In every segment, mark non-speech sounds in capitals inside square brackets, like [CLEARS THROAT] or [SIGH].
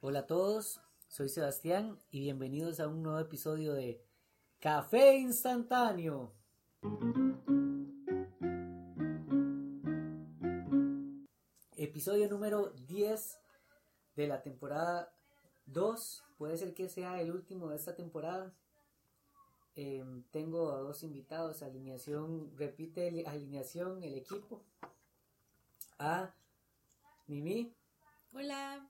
Hola a todos, soy Sebastián y bienvenidos a un nuevo episodio de Café Instantáneo. Episodio número 10 de la temporada 2. Puede ser que sea el último de esta temporada. Em, tengo a dos invitados, alineación, repite alineación, el equipo. A Mimi. Hola.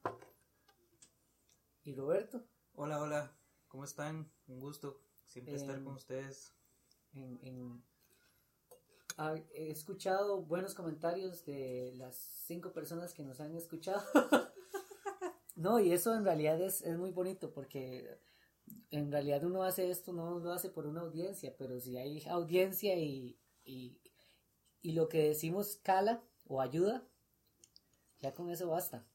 Y Roberto. Hola, hola. ¿Cómo están? Un gusto siempre estar Em, con ustedes. en- en- ha- he escuchado buenos comentarios de las cinco personas que nos han escuchado. [LAUGHS] no, y eso en realidad es, es muy bonito porque en realidad uno hace esto, no lo hace por una audiencia, pero si hay audiencia y, y, y lo que decimos cala o ayuda, ya con eso basta.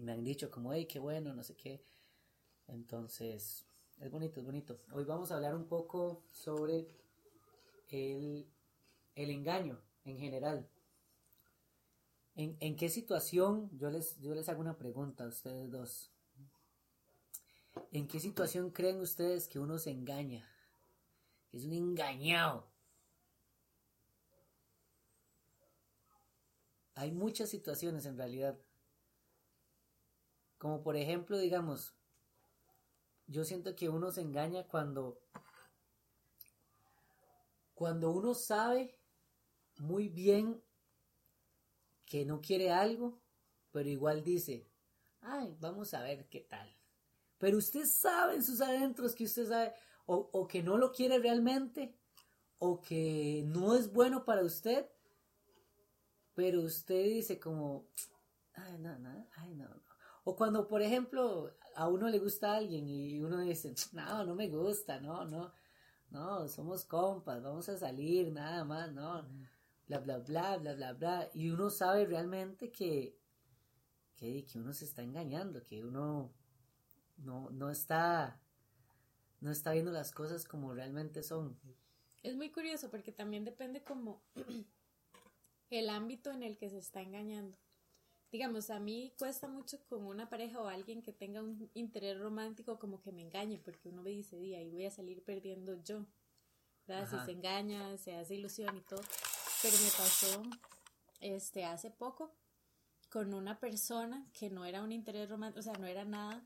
Y me han dicho como, hey, qué bueno, no sé qué. Entonces, es bonito, es bonito. Hoy vamos a hablar un poco sobre el, el engaño en general. ¿En, en qué situación, yo les, yo les hago una pregunta a ustedes dos. ¿En qué situación creen ustedes que uno se engaña? Que es un engañado. Hay muchas situaciones en realidad. Como por ejemplo, digamos, yo siento que uno se engaña cuando cuando uno sabe muy bien que no quiere algo, pero igual dice, ay, vamos a ver qué tal. Pero usted sabe en sus adentros que usted sabe, o, o que no lo quiere realmente, o que no es bueno para usted, pero usted dice como, ay, no, no, ay, no, no. O cuando, por ejemplo, a uno le gusta a alguien y uno dice, no, no me gusta, no, no, no, somos compas, vamos a salir, nada más, no, bla, bla, bla, bla, bla, bla. Y uno sabe realmente que, que, que uno se está engañando, que uno no, no está, no está viendo las cosas como realmente son. Es muy curioso porque también depende como [CLEARS THROAT] el ámbito en el que se está engañando. Digamos, a mí cuesta mucho con una pareja o alguien que tenga un interés romántico como que me engañe, porque uno me dice, día, y voy a salir perdiendo yo. ¿Verdad? Si se engaña, se hace ilusión y todo. Pero me pasó este hace poco con una persona que no era un interés romántico, o sea, no era nada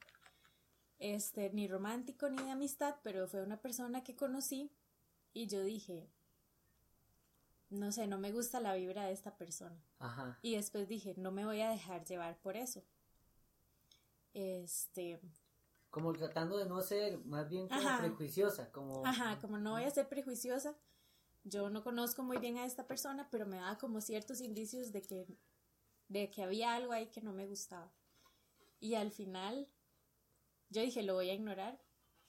este ni romántico ni de amistad, pero fue una persona que conocí y yo dije, no sé, no me gusta la vibra de esta persona. Ajá. Y después dije, no me voy a dejar llevar por eso. Este, Como tratando de no ser más bien como Ajá. prejuiciosa, como... ajá, como no voy a ser prejuiciosa, yo no conozco muy bien a esta persona, pero me daba como ciertos indicios de que, de que había algo ahí que no me gustaba. Y al final, yo dije, lo voy a ignorar.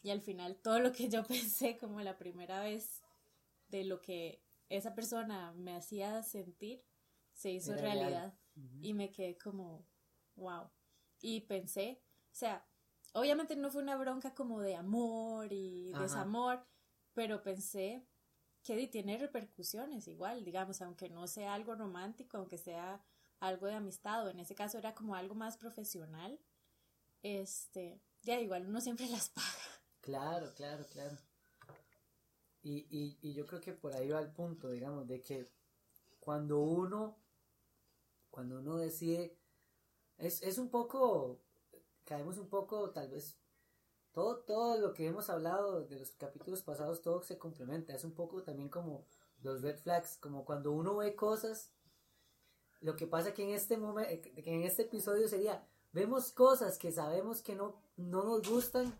Y al final, todo lo que yo [LAUGHS] pensé como la primera vez de lo que esa persona me hacía sentir, se hizo Era realidad. Y me quedé como, wow. Y pensé, o sea, obviamente no fue una bronca como de amor y Ajá. desamor, pero pensé que tiene repercusiones igual, digamos, aunque no sea algo romántico, aunque sea algo de amistad, o en ese caso era como algo más profesional, este, ya igual uno siempre [LAUGHS] las paga. Claro, claro, claro. Y, yo creo que por ahí va el punto, digamos, de que cuando uno, cuando uno decide, es, es un poco, caemos un poco, tal vez, todo, todo lo que hemos hablado de los capítulos pasados, todo se complementa, es un poco también como los red flags, como cuando uno ve cosas, lo que pasa que en este momento, que en este episodio sería, vemos cosas que sabemos que no, no nos gustan,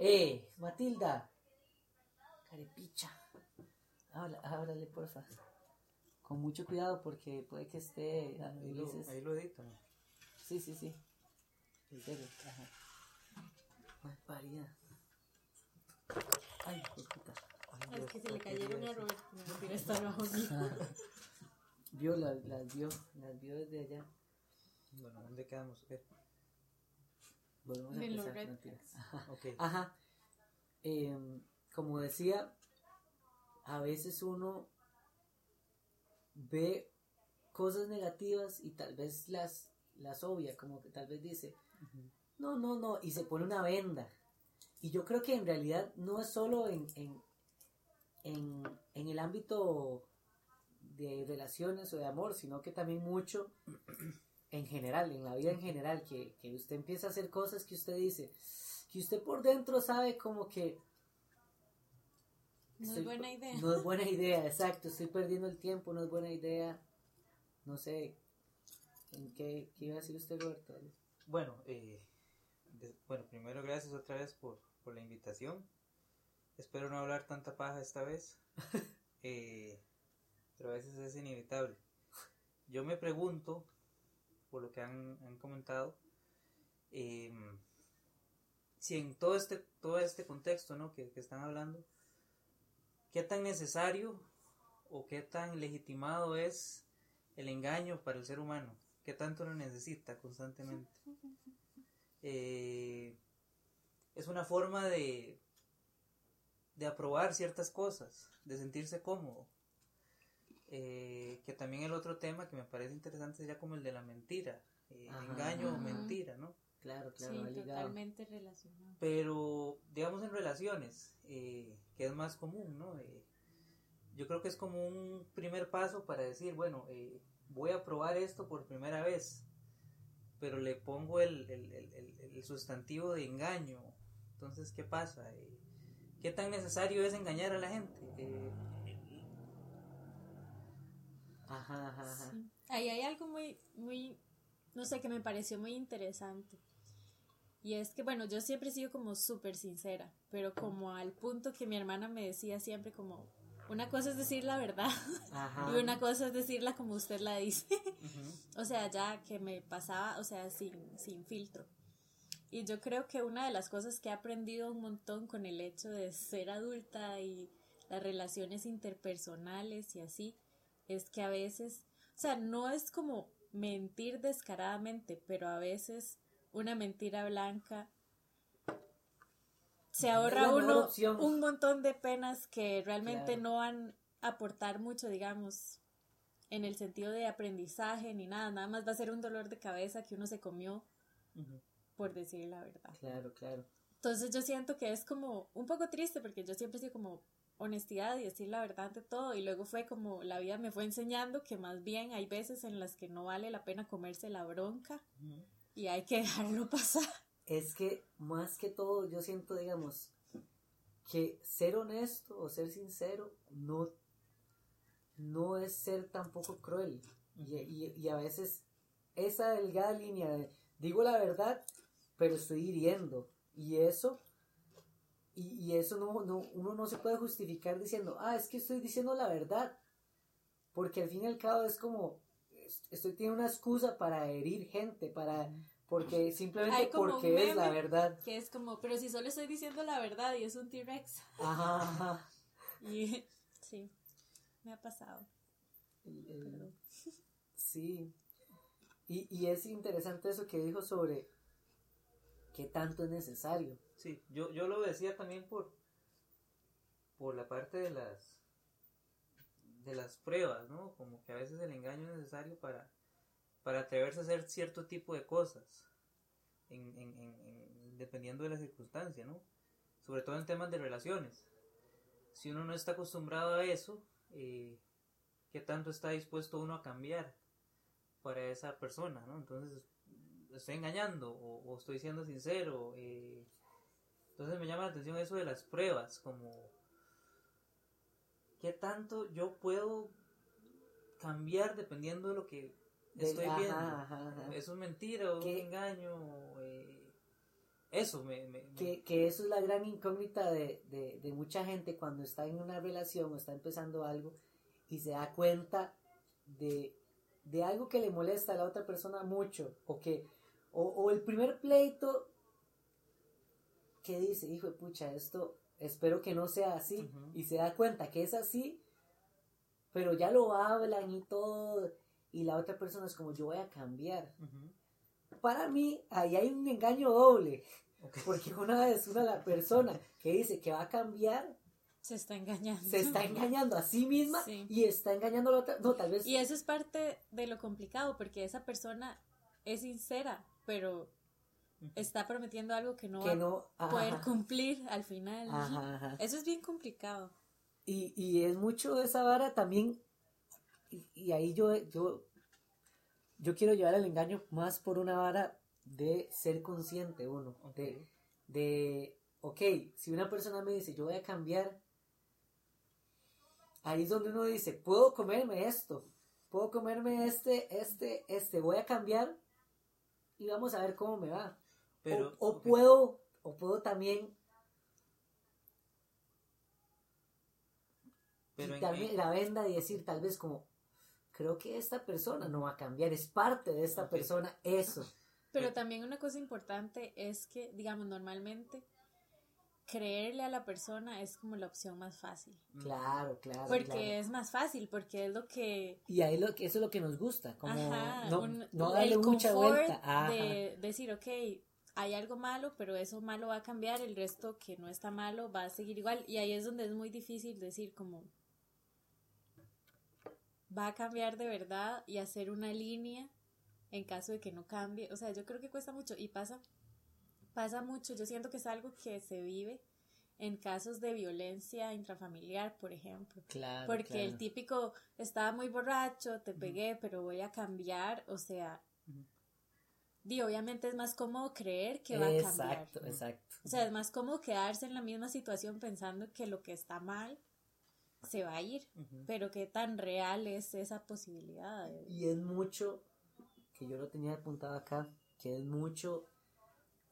eh, Matilda. Carepicha. Habla, háblale, porfa. Con mucho cuidado porque puede que esté Ahí lo, ahí lo edito. Sí, sí, sí. En serio. Ajá. Ay, parida. Ay, puta. Es que se le cayeron a Roberto, no, está [LAUGHS] bajo. Vio, las, las vio, las vio desde allá. Bueno, ¿dónde quedamos? Eh, Volvemos a empezar. Ajá. ok. Ajá. Em, como decía, a veces uno ve cosas negativas y tal vez las, las obvia, como que tal vez dice, no, no, no, y se pone una venda. Y yo creo que en realidad no es solo en, en, en, en el ámbito de relaciones o de amor, sino que también mucho en general, en la vida en general, que, que usted empieza a hacer cosas que usted dice, que usted por dentro sabe como que No es buena idea. No es buena idea, [LAUGHS] exacto. Estoy perdiendo el tiempo, no es buena idea. No sé. ¿En qué, qué iba a decir usted, Roberto? Bueno, eh, de- bueno, primero gracias otra vez por, por la invitación. Espero no hablar tanta paja esta vez, [LAUGHS] eh, pero a veces es inevitable. Yo me pregunto, por lo que han, han comentado, em, si en todo este, todo este contexto ¿no? que, que están hablando, qué tan necesario o qué tan legitimado es el engaño para el ser humano, qué tanto lo necesita constantemente. Eh, es una forma de, de aprobar ciertas cosas, de sentirse cómodo. Eh, que también el otro tema que me parece interesante sería como el de la mentira, eh, engaño o mentira, ¿no? Claro, claro, sí, va ligado. totalmente relacionado. Pero, digamos, en relaciones, eh, que es más común, ¿no? Eh, yo creo que es como un primer paso para decir, bueno, eh, voy a probar esto por primera vez, pero le pongo el, el- el- el- sustantivo de engaño. Entonces, ¿qué pasa? Eh, ¿Qué tan necesario es engañar a la gente? Ajá, ajá, ajá. Sí. Ahí hay algo muy, muy, no sé, que me pareció muy interesante. Y es que, bueno, yo siempre he sido como súper sincera, pero como al punto que mi hermana me decía siempre como, una cosa es decir la verdad Ajá. y una cosa es decirla como usted la dice. ujú, o sea, ya que me pasaba, o sea, sin, sin filtro. Y yo creo que una de las cosas que he aprendido un montón con el hecho de ser adulta y las relaciones interpersonales y así, es que a veces, o sea, no es como mentir descaradamente, pero a veces una mentira blanca se ahorra uno un montón de penas que realmente Claro. no van a aportar mucho, digamos, en el sentido de aprendizaje ni nada, nada más va a ser un dolor de cabeza que uno se comió por decir la verdad. Claro, claro. Entonces yo siento que es como un poco triste porque yo siempre he sido como honestidad y decir la verdad ante todo y luego fue como la vida me fue enseñando que más bien hay veces en las que no vale la pena comerse la bronca. Y hay que [LAUGHS] dejarlo pasar. Es que más que todo yo siento, digamos, que ser honesto o ser sincero no, no es ser tampoco cruel. Y, y- a veces esa delgada línea de digo la verdad, pero estoy hiriendo. Y eso, y, y eso no, no, uno no se puede justificar diciendo, ah, es que estoy diciendo la verdad. Porque al fin y al cabo es como, estoy teniendo una excusa para herir gente, para, porque simplemente Hay como un porque es la verdad. Que es como, pero si solo estoy diciendo la verdad y es un T-Rex. Ajá, ajá. [LAUGHS] Y sí, me ha pasado. El- el- Perdón. sí. Y, y es interesante eso que dijo sobre qué tanto es necesario. Sí, yo, yo lo decía también por, por la parte de las de las pruebas, ¿no? Como que a veces el engaño es necesario para, para atreverse a hacer cierto tipo de cosas, en, en- en- en- dependiendo de la circunstancia, ¿no? Sobre todo en temas de relaciones. Si uno no está acostumbrado a eso, eh, ¿qué tanto está dispuesto uno a cambiar para esa persona, ¿no? Entonces, ¿estoy engañando o, o estoy siendo sincero? Eh, entonces me llama la atención eso de las pruebas, como qué tanto yo puedo cambiar dependiendo de lo que De- estoy ajá, viendo. ajá, ajá. Eso es mentira o un engaño. eh, eso me... me- me- Que, que eso es la gran incógnita de, de, de mucha gente cuando está en una relación o está empezando algo y se da cuenta de, de algo que le molesta a la otra persona mucho o que o, o el primer pleito que dice, hijo de pucha, esto espero que no sea así y se da cuenta que es así, pero ya lo hablan y todo y la otra persona es como yo voy a cambiar. Para mí ahí hay un engaño doble. [LAUGHS] Porque una vez una la persona que dice que va a cambiar, Se está engañando. se está engañando a sí misma Sí. y está engañando a la otra. No, tal vez. Y eso es parte de lo complicado, porque esa persona es sincera, pero está prometiendo algo que no Que va no, a ajá, poder ajá. cumplir al final. Ajá, ajá. Eso es bien complicado. Y, y es mucho de esa vara también, y, y ahí yo, yo, yo quiero llevar el engaño más por una vara de ser consciente uno, de, de, ok, si una persona me dice, yo voy a cambiar, ahí es donde uno dice, puedo comerme esto, puedo comerme este, este, este, voy a cambiar y vamos a ver cómo me va. Pero, o, puedo, o puedo también Pero quitarme en- la venda y decir tal vez como, creo que esta persona no va a cambiar, es parte de esta persona eso. Pero también una cosa importante es que, digamos, normalmente creerle a la persona es como la opción más fácil. Claro, claro. Porque claro. es más fácil, porque es lo que... Y ahí lo que, eso es lo que nos gusta, como Ajá, no, un- no el darle mucha confort vuelta. Ajá. de decir, ok, hay algo malo, pero eso malo va a cambiar, el resto que no está malo va a seguir igual. Y ahí es donde es muy difícil decir como va a cambiar de verdad y hacer una línea en caso de que no cambie. O sea, yo creo que cuesta mucho y pasa, pasa mucho. Yo siento que es algo que se vive en casos de violencia intrafamiliar, por ejemplo. Claro, Porque claro. el típico estaba muy borracho, te pegué, pero voy a cambiar, o sea, Di, obviamente es más cómodo creer que va a cambiar. Exacto, exacto. O sea, es más cómodo quedarse en la misma situación pensando que lo que está mal se va a ir, Ujú. pero qué tan real es esa posibilidad. de- Y es mucho, que yo lo tenía apuntado acá, que es mucho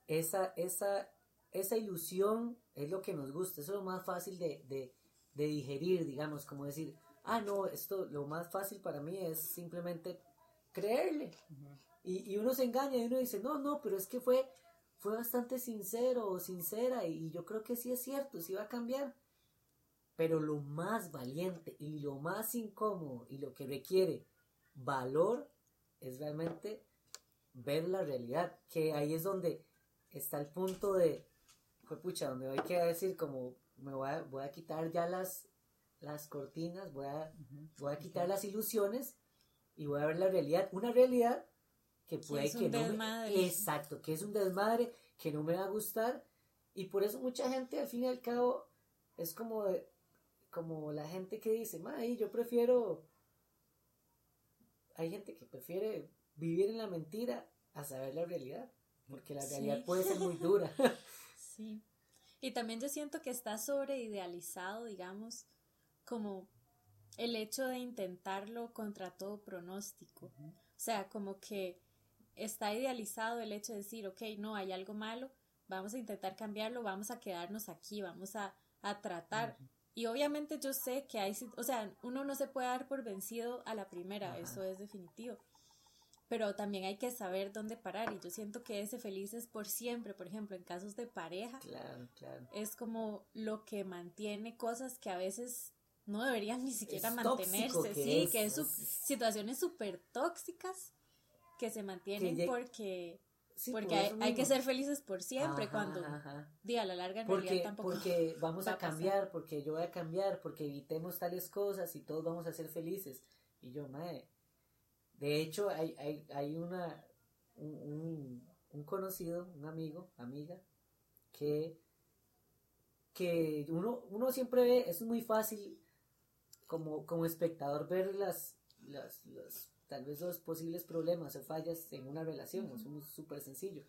esa, esa, esa ilusión es lo que nos gusta, eso es lo más fácil de, de, de digerir, digamos, como decir, ah, no, esto lo más fácil para mí es simplemente creerle. Y, y uno se engaña y uno dice, no, no, pero es que fue, fue bastante sincero o sincera y, yo creo que sí es cierto, sí va a cambiar. Pero lo más valiente y lo más incómodo y lo que requiere valor es realmente ver la realidad, que ahí es donde está el punto de, fue pucha, donde hay que decir como, me voy a, voy a quitar ya las, las cortinas, voy a, voy a quitar las ilusiones y voy a ver la realidad, una realidad que puede es un que no me- desmadre. exacto, que es un desmadre, que no me va a gustar y por eso mucha gente al fin y al cabo es como de- como la gente que dice, "Mae, yo prefiero hay gente que prefiere vivir en la mentira a saber la realidad, porque la Sí. realidad puede ser muy [LAUGHS] dura. Sí. Y también yo siento que está sobreidealizado, digamos, como el hecho de intentarlo contra todo pronóstico. O sea, como que está idealizado el hecho de decir, ok, no, hay algo malo, vamos a intentar cambiarlo, vamos a quedarnos aquí, vamos a, a tratar. Y obviamente yo sé que hay, o sea, uno no se puede dar por vencido a la primera, eso es definitivo. Pero también hay que saber dónde parar y yo siento que ese feliz es por siempre, por ejemplo, en casos de pareja, claro, claro. es como lo que mantiene cosas que a veces no deberían ni siquiera Es mantenerse, sí, es, que es- situaciones súper tóxicas que se mantienen Que porque, Sí, porque por hay, que ser felices por siempre Ajá, cuando ajá, di, a la larga en Porque, realidad tampoco porque [LAUGHS] vamos va a cambiar, porque yo voy a cambiar, porque evitemos tales cosas y todos vamos a ser felices. Y yo, mae, de hecho hay, hay, hay una, un, un, un conocido, un amigo, amiga, que, que uno, uno siempre ve, es muy fácil como, como espectador ver las, las, las- tal vez los posibles problemas o fallas en una relación, es súper sencillo.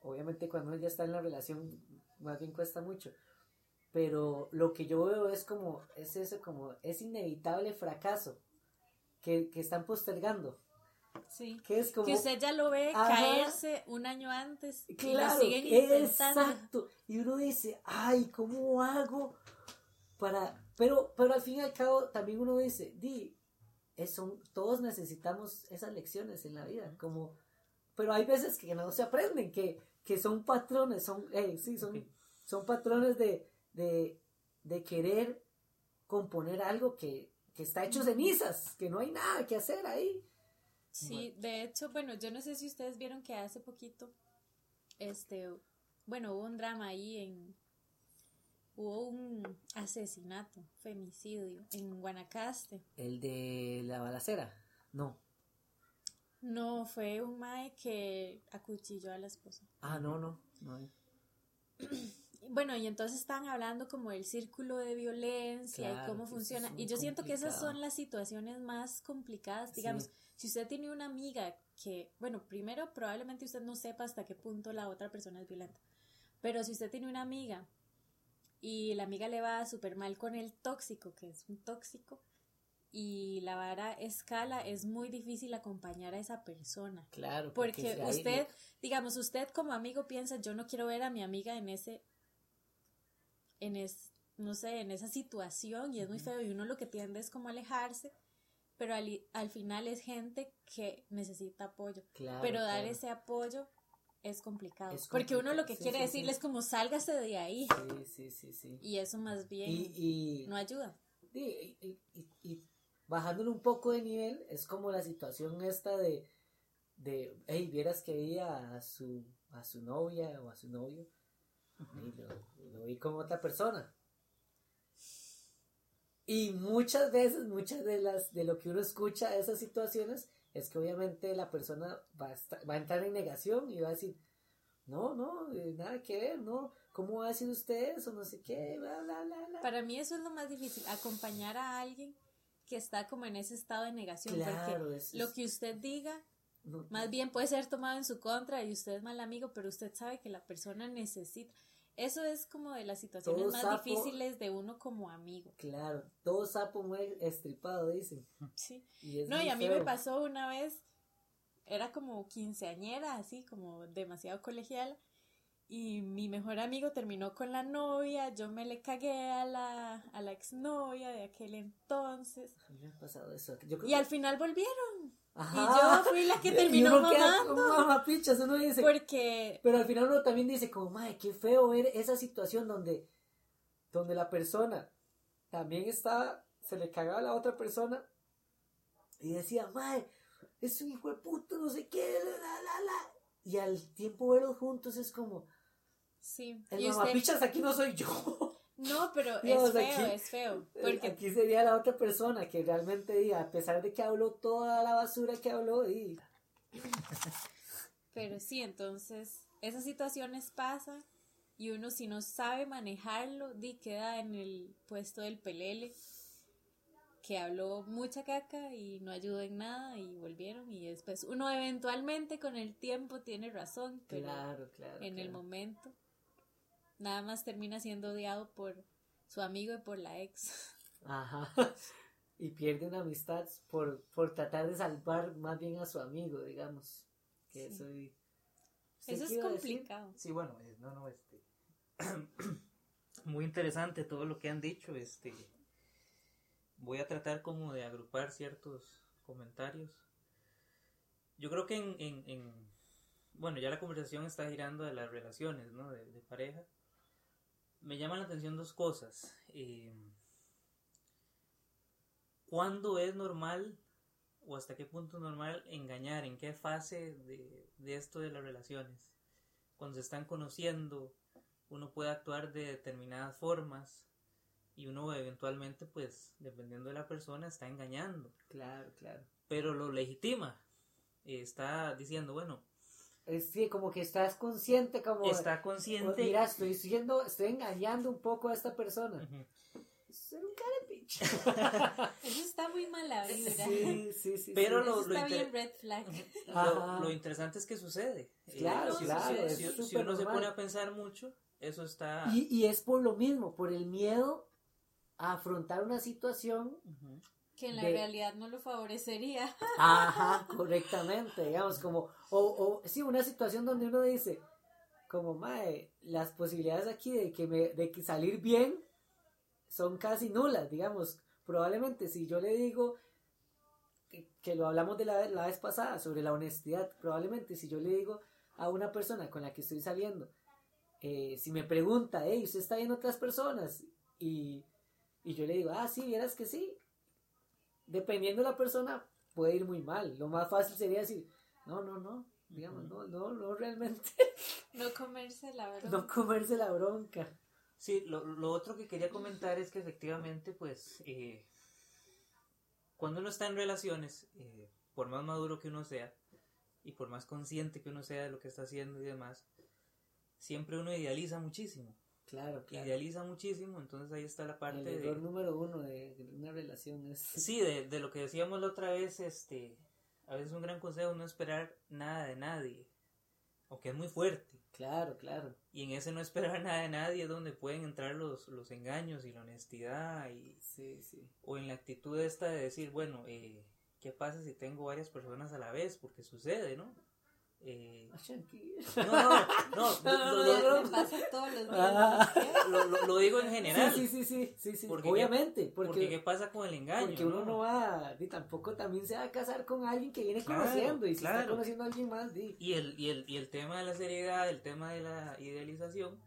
Obviamente cuando ya está en la relación más bien cuesta mucho. Pero lo que yo veo es como, es eso como, es inevitable fracaso que, que están postergando. sí. Que es como... que usted ya lo ve Ajá. caerse un año antes y Claro, lo siguen intentando. exacto. Y uno dice, ay, ¿cómo hago para...? Pero, pero al fin y al cabo también uno dice, di, es- son, todos necesitamos esas lecciones en la vida, como... Pero hay veces que no se aprenden, que, que son patrones, son, eh, sí, son, son patrones de, de, de querer componer algo que, que está hecho cenizas, que no hay nada que hacer ahí. Sí, de hecho, bueno, yo no sé si ustedes vieron que hace poquito, este, bueno, hubo un drama ahí en, hubo un asesinato, femicidio en Guanacaste. El de la balacera, no. No, fue un mae que acuchilló a la esposa. Ah, no, no. no. [CLEARS THROAT] Bueno, y entonces están hablando como del círculo de violencia y cómo funciona. Y yo siento que esas son las situaciones más complicadas. Digamos, Sí. si usted tiene una amiga que, bueno, primero probablemente usted no sepa hasta qué punto la otra persona es violenta. Pero si usted tiene una amiga y la amiga le va súper mal con el tóxico, que es un tóxico, y la vara escala, es muy difícil acompañar a esa persona. Claro. Porque hay- usted, digamos, usted como amigo piensa, yo no quiero ver a mi amiga en ese, en es, no sé, en esa situación y es muy feo y uno lo que tiende es como alejarse, pero al, al final es gente que necesita apoyo. Claro, pero dar claro. ese apoyo es complicado. Es porque uno lo que sí, quiere sí, decirle sí. es como sálgase de ahí Sí, sí, sí, sí. y eso más bien Y, y, no ayuda. y, y- y- y bajándole un poco de nivel, es como la situación esta de, de hey, vieras que vi a su, a su novia o a su novio, y lo, lo vi con otra persona. Y muchas veces, muchas de las de lo que uno escucha de esas situaciones es que obviamente la persona va a, estar- va a entrar en negación y va a decir, no, no, eh, nada que ver, no, ¿cómo va a decir usted eso? No sé qué, bla, bla, bla, bla. Para mí eso es lo más difícil, acompañar a alguien que está como en ese estado de negación. Claro, porque es- lo que usted diga no- Más bien puede ser tomado en su contra y usted es mal amigo, pero usted sabe que la persona necesita. Eso es como de las situaciones Todo más sapo- difíciles de uno como amigo. Claro, todo sapo muy estripado, dicen. Sí. Y es No, y a mí feo. me pasó una vez, era como quinceañera, así como demasiado colegial, y mi mejor amigo terminó con la novia, yo me le cagué a la, a la exnovia de aquel entonces, A mí me ha pasado eso. Yo creo y al final volvieron, Ajá. y yo fui la que terminó mamando, uno dice. porque Pero al final uno también dice, como, madre, qué feo ver esa situación donde, donde la persona también estaba, se le cagaba a la otra persona y decía, madre, es un hijo de puta, no sé qué, la, la, la, la". Y al tiempo verlos juntos es como, sí, el mamapichas aquí no soy yo. No, pero es feo, aquí- es feo. Porque Aquí sería la otra persona que realmente diga, a pesar de que habló toda la basura que habló, y [LAUGHS] Pero sí, entonces esas situaciones pasan y uno si no sabe manejarlo, di queda en el puesto del pelele que habló mucha caca y no ayudó en nada y volvieron y después uno eventualmente con el tiempo tiene razón, pero claro, claro. en el momento nada más termina siendo odiado por su amigo y por la ex. Ajá. Y pierde una amistad por, por tratar de salvar más bien a su amigo, digamos. Que Sí. eso, y- ¿Usted Eso qué es decir? complicado. Sí, bueno, eh, no, no, este. [CLEARS THROAT] Muy interesante todo lo que han dicho. Este. Voy a tratar como de agrupar ciertos comentarios. Yo creo que en. en- en- bueno, ya la conversación está girando de las relaciones, ¿no? De, de pareja. Me llaman la atención dos cosas. Eh, ¿Cuándo es normal o hasta qué punto es normal engañar? ¿En qué fase de, de esto de las relaciones? Cuando se están conociendo, uno puede actuar de determinadas formas y uno eventualmente, pues, dependiendo de la persona, está engañando, Claro, claro. pero lo legitima. Está diciendo, bueno, Es que como que estás consciente, como. está "Oh, consciente. Mira, estoy siendo, estoy engañando un poco a esta persona. Ujú. Ser un cara de pinche. [LAUGHS] Eso está muy mala vibra. Sí, sí, sí. Pero sí. lo- Eso está inter- bien red flag. Lo, lo interesante es que sucede. Eh, Claro, si, claro, si- uno se pone a pensar mucho, eso está... Y, y es por lo mismo, por el miedo a afrontar una situación. Que en la de- realidad no lo favorecería. [LAUGHS] Ajá, correctamente, digamos, como, o, o, sí, una situación donde uno dice, como, mae, las posibilidades aquí de que, me, de que salir bien son casi nulas, digamos, probablemente si yo le digo, que, que lo hablamos de la, la vez pasada, sobre la honestidad, probablemente si yo le digo a una persona con la que estoy saliendo, eh, si me pregunta, hey, ¿usted está viendo otras personas? Y, y yo le digo, ah, sí, vieras que sí, dependiendo de la persona, puede ir muy mal. Lo más fácil sería decir, no, no, no, digamos, no, no, no, realmente, [LAUGHS] No comerse la [LAUGHS] verdad. no comerse la bronca. Sí, lo, lo otro que quería comentar es que efectivamente, pues, eh, cuando uno está en relaciones, eh, por más maduro que uno sea, y por más consciente que uno sea de lo que está haciendo y demás, siempre uno idealiza muchísimo. Claro, claro. Idealiza muchísimo, entonces ahí está la parte El de... error número uno de, de una relación es... Sí, de, de lo que decíamos la otra vez, este, a veces un gran consejo no esperar nada de nadie, aunque es muy fuerte. Claro, claro. Y en ese no esperar [LAUGHS] nada de nadie es donde pueden entrar los, los engaños y la honestidad y, Sí, sí. o en la actitud esta de decir, bueno, eh, ¿qué pasa si tengo varias personas a la vez? Porque sucede, ¿no? Eh, no, no, no, [LAUGHS] lo, lo-. Ah. lo- digo en general. Sí, sí, sí, sí, sí, sí. Porque Obviamente, Porque, porque, ¿qué pasa con el engaño? porque uno no va, y tampoco también se va a casar con alguien que viene Claro, conociendo, y si está conociendo a alguien más, di. Y el, y, el, y el tema de la seriedad, el tema de la idealización,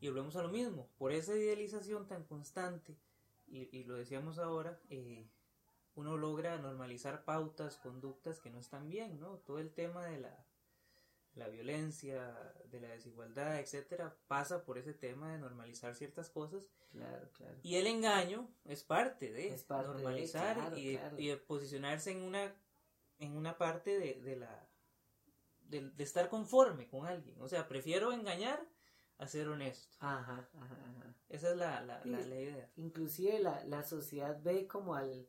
y volvemos a lo mismo, por esa idealización tan constante, y, y lo decíamos ahora, eh, uno logra normalizar pautas, conductas que no están bien, ¿no? Todo el tema de la, la violencia, de la desigualdad, etcétera, pasa por ese tema de normalizar ciertas cosas Claro, claro. y el engaño es parte de Es parte de, normalizar claro, y, de, claro. y de posicionarse en una en una parte de, de la de, de estar conforme con alguien. O sea, prefiero engañar a ser honesto. Ajá, ajá, ajá. Esa es la, la, la, Sí. la idea. Inclusive la, la sociedad ve como al,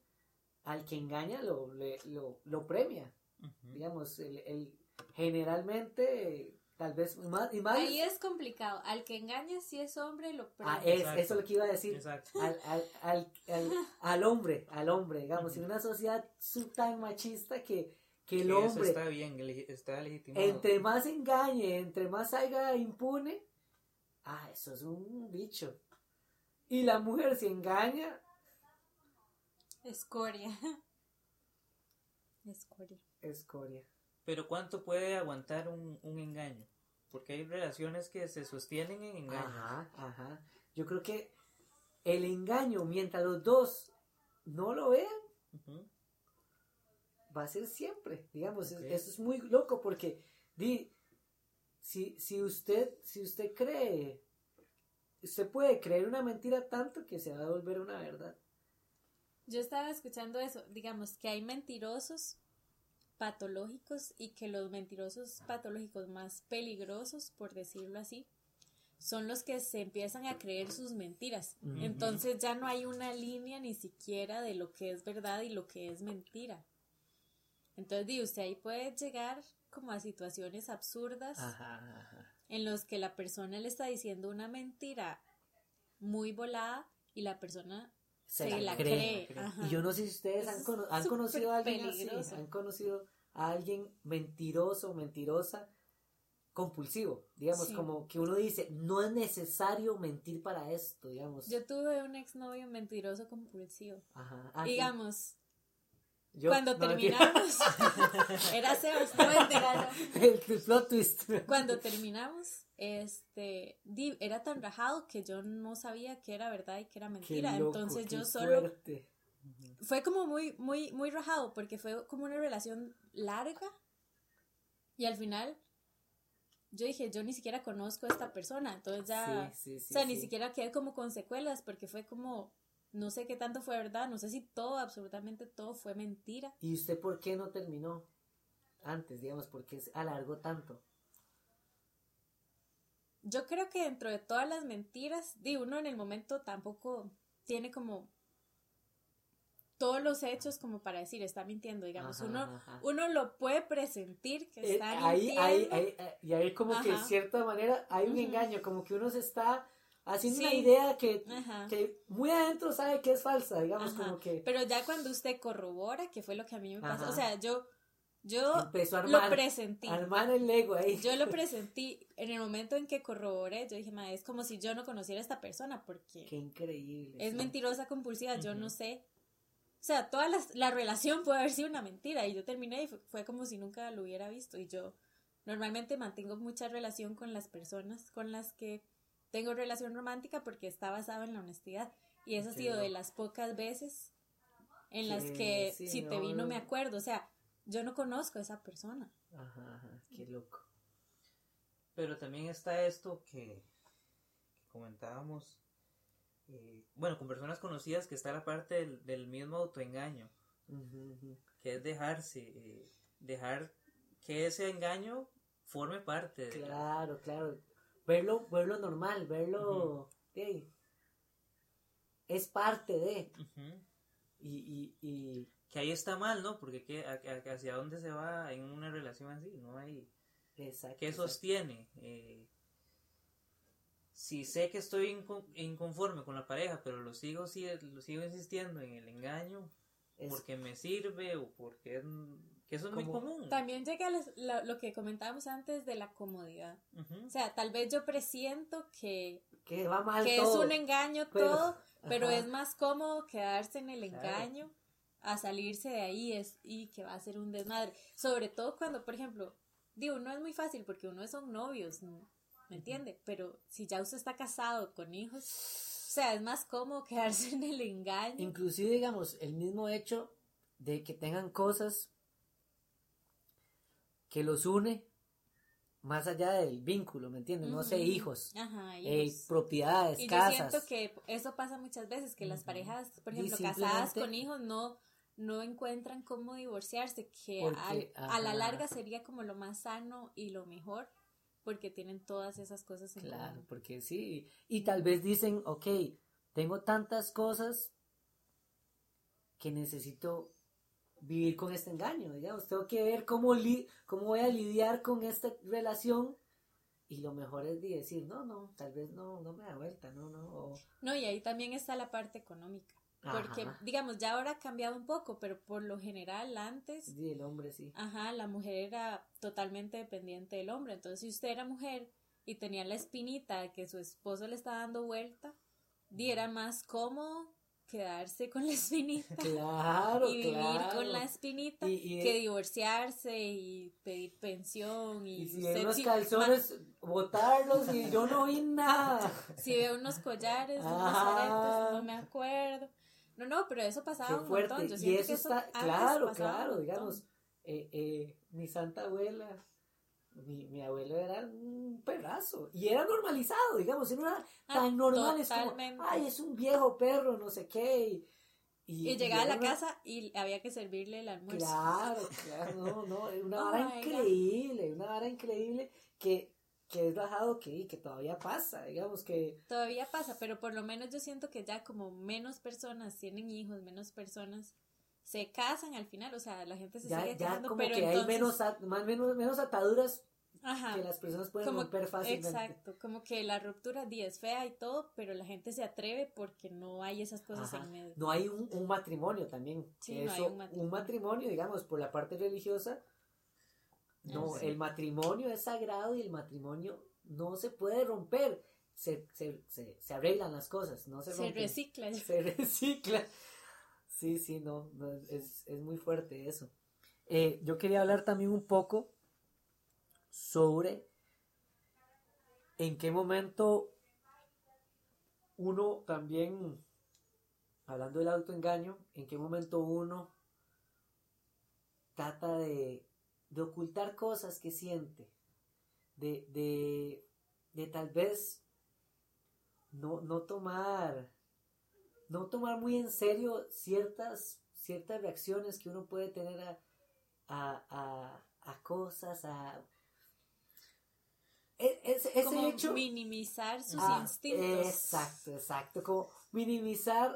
al que engaña lo, le- lo, lo premia. Ujú. Digamos, el, el, generalmente, tal vez más, y más. Ahí es complicado. Al que engaña, si es hombre, lo Ah, es, Exacto. eso es lo que iba a decir. Exacto. Al, al, al, al, al hombre, al hombre, digamos, en una sociedad tan machista que, que el Que eso hombre, está bien, está legitimado. entre más engañe, entre más salga impune, ah, eso es un bicho. Y la mujer se engaña, Escoria. [LAUGHS] Escoria. escoria. Pero ¿cuánto puede aguantar un, un engaño? Porque hay relaciones que se sostienen en engaño. Ajá, ajá. Yo creo que el engaño, mientras los dos no lo vean, va a ser siempre. Digamos, eso es muy loco porque di, si, si usted, si usted cree, usted puede creer una mentira tanto que se va a volver una verdad. Yo estaba escuchando eso, digamos que hay mentirosos patológicos y que los mentirosos patológicos más peligrosos, por decirlo así, son los que se empiezan a creer sus mentiras. Entonces ya no hay una línea ni siquiera de lo que es verdad y lo que es mentira. Entonces, di, usted ahí puede llegar como a situaciones absurdas Ajá, ajá. en los que la persona le está diciendo una mentira muy volada y la persona Se se, la la cree. Y yo no sé si ustedes han, cono- han conocido a alguien peligroso. así, han conocido a alguien mentiroso, mentirosa, compulsivo, digamos, Sí. como que uno dice, no es necesario mentir para esto, digamos. Yo tuve un exnovio mentiroso compulsivo. Ajá. Ah, sí. Digamos, Yo- cuando no, terminamos, [LAUGHS] era Sebas, no el plot twist. Cuando terminamos, este, di- era tan rajado que yo no sabía que era verdad y que era Qué mentira. loco, Entonces qué yo solo fuerte. fue como muy, muy, muy rajado porque fue como una relación larga y al final yo dije, yo ni siquiera conozco a esta persona, entonces ya, Sí, sí, sí, o sea, ni siquiera quedé como con secuelas porque fue como, no sé qué tanto fue verdad, no sé si todo, absolutamente todo fue mentira. ¿Y usted por qué no terminó antes, digamos, por qué se alargó tanto? Yo creo que dentro de todas las mentiras, di uno en el momento tampoco tiene como todos los hechos como para decir está mintiendo, digamos, Ajá, uno ajá. uno lo puede presentir que Eh, está ahí, mintiendo. ahí, ahí, eh, y ahí como que de cierta manera hay un engaño, como que uno se está haciendo una idea que, que muy adentro sabe que es falsa, digamos, como que Pero ya cuando usted corrobora, que fue lo que a mí me pasó, o sea, yo yo empezó a lo armar, presentí. armar el ego ahí. Yo lo [LAUGHS] presentí en el momento en que corroboré, yo dije, "Ma, es como si yo no conociera a esta persona porque Qué increíble. es sí. mentirosa compulsiva, yo Ujú. no sé. O sea, toda las- la relación puede haber sido una mentira y yo terminé y fue, fue como si nunca lo hubiera visto y yo normalmente mantengo mucha relación con las personas con las que tengo relación romántica porque está basado en la honestidad y esa ha Qué sido de loco. las pocas veces en las Que sí, si te no, vi no me no. acuerdo, o sea, yo no conozco a esa persona. Ajá, ajá, qué loco. Pero también está esto que, que comentábamos, eh, bueno, con personas conocidas que está la parte del, del mismo autoengaño, que es dejarse, eh, dejar que ese engaño forme parte de la- Claro, claro. Verlo, verlo normal, verlo. hey, es parte de. Y, y, y Que ahí está mal, ¿no? Porque ¿qué- a- a- hacia dónde se va en una relación así, no hay... exacto. ¿Qué exacto. sostiene? Eh, si sé que estoy incon- inconforme con la pareja, pero lo sigo, si- lo sigo insistiendo en el engaño, Es- porque me sirve o porque es, que eso es muy común. También llega los- lo, lo que comentábamos antes de la comodidad. Ujú. O sea, tal vez yo presiento que, que va mal que todo. es un engaño pero- todo, pero ajá. es más cómodo quedarse en el Claro. engaño a salirse de ahí es, y que va a ser un desmadre. Sobre todo cuando, por ejemplo, digo, no es muy fácil porque uno son novios, ¿no? ¿me entiende? Pero si ya usted está casado con hijos, o sea, es más cómodo quedarse en el engaño. Inclusive, digamos, el mismo hecho de que tengan cosas que los une más allá del vínculo, ¿me entiendes? No sé, hijos, Ajá, eh, hijos. propiedades, Y yo casas. siento que eso pasa muchas veces, que las Ujú. parejas, por ejemplo, casadas con hijos no, no encuentran cómo divorciarse, que Porque, a la larga sería como lo más sano y lo mejor, porque tienen todas esas cosas en Claro, común. porque sí. Y tal vez dicen, ok, tengo tantas cosas que necesito vivir con este engaño, digamos, tengo que ver cómo, li- cómo voy a lidiar con esta relación y lo mejor es de decir, no, no, tal vez no, no me da vuelta, no, no. o- No, y ahí también está la parte económica. Porque, Ajá. digamos, ya ahora ha cambiado un poco, pero por lo general antes, Sí, el hombre sí. ajá, la mujer era totalmente dependiente del hombre. Entonces, si usted era mujer y tenía la espinita de que su esposo le estaba dando vuelta, di, era más cómodo quedarse con la espinita [LAUGHS] Claro, y vivir claro. con la espinita Y- y- que divorciarse y pedir pensión y, Y si usted hay unos calzones, botarlos y yo no vi nada. [LAUGHS] si veo unos collares, unos aretes, no me acuerdo. No, no, pero eso pasaba un fuerte. montón. Yo y eso que eso está, claro, claro, digamos, eh, eh, mi santa abuela, mi, mi abuelo era un perrazo y era normalizado, digamos, no era Ah, tan normal, es como, ay, es un viejo perro, no sé qué. Y, y- Y llegaba a la una- casa y había que servirle el almuerzo. Claro, claro, no, no, una [LAUGHS] Oh vara God. increíble, una vara increíble que, que es bajado que, que todavía pasa, digamos que Todavía pasa, pero por lo menos yo siento que ya como menos personas tienen hijos, menos personas se casan al final, o sea, la gente se ya, sigue ya casando, como pero que entonces, hay menos, más, menos, menos ataduras ajá, que las personas pueden como- romper fácilmente. exacto, como que la ruptura es fea y todo, pero la gente se atreve porque no hay esas cosas Ajá. en medio. No hay un, un matrimonio también. Sí, no hay un matrimonio. matrimonio, digamos, por la parte religiosa, no, sí. el matrimonio es sagrado y el matrimonio no se puede romper. Se, se, se, se arreglan las cosas, no se, Se rompen. recicla. [LAUGHS] Se recicla. Sí, sí, no, no, es, es muy fuerte eso. Eh, yo quería hablar también un poco sobre en qué momento uno también, hablando del autoengaño, en qué momento uno trata de, de ocultar cosas que siente, de, de, de tal vez no, no tomar no tomar muy en serio ciertas ciertas reacciones que uno puede tener a, a, a, a cosas a e- ese, ese como hecho minimizar sus Ah, instintos. exacto exacto como minimizar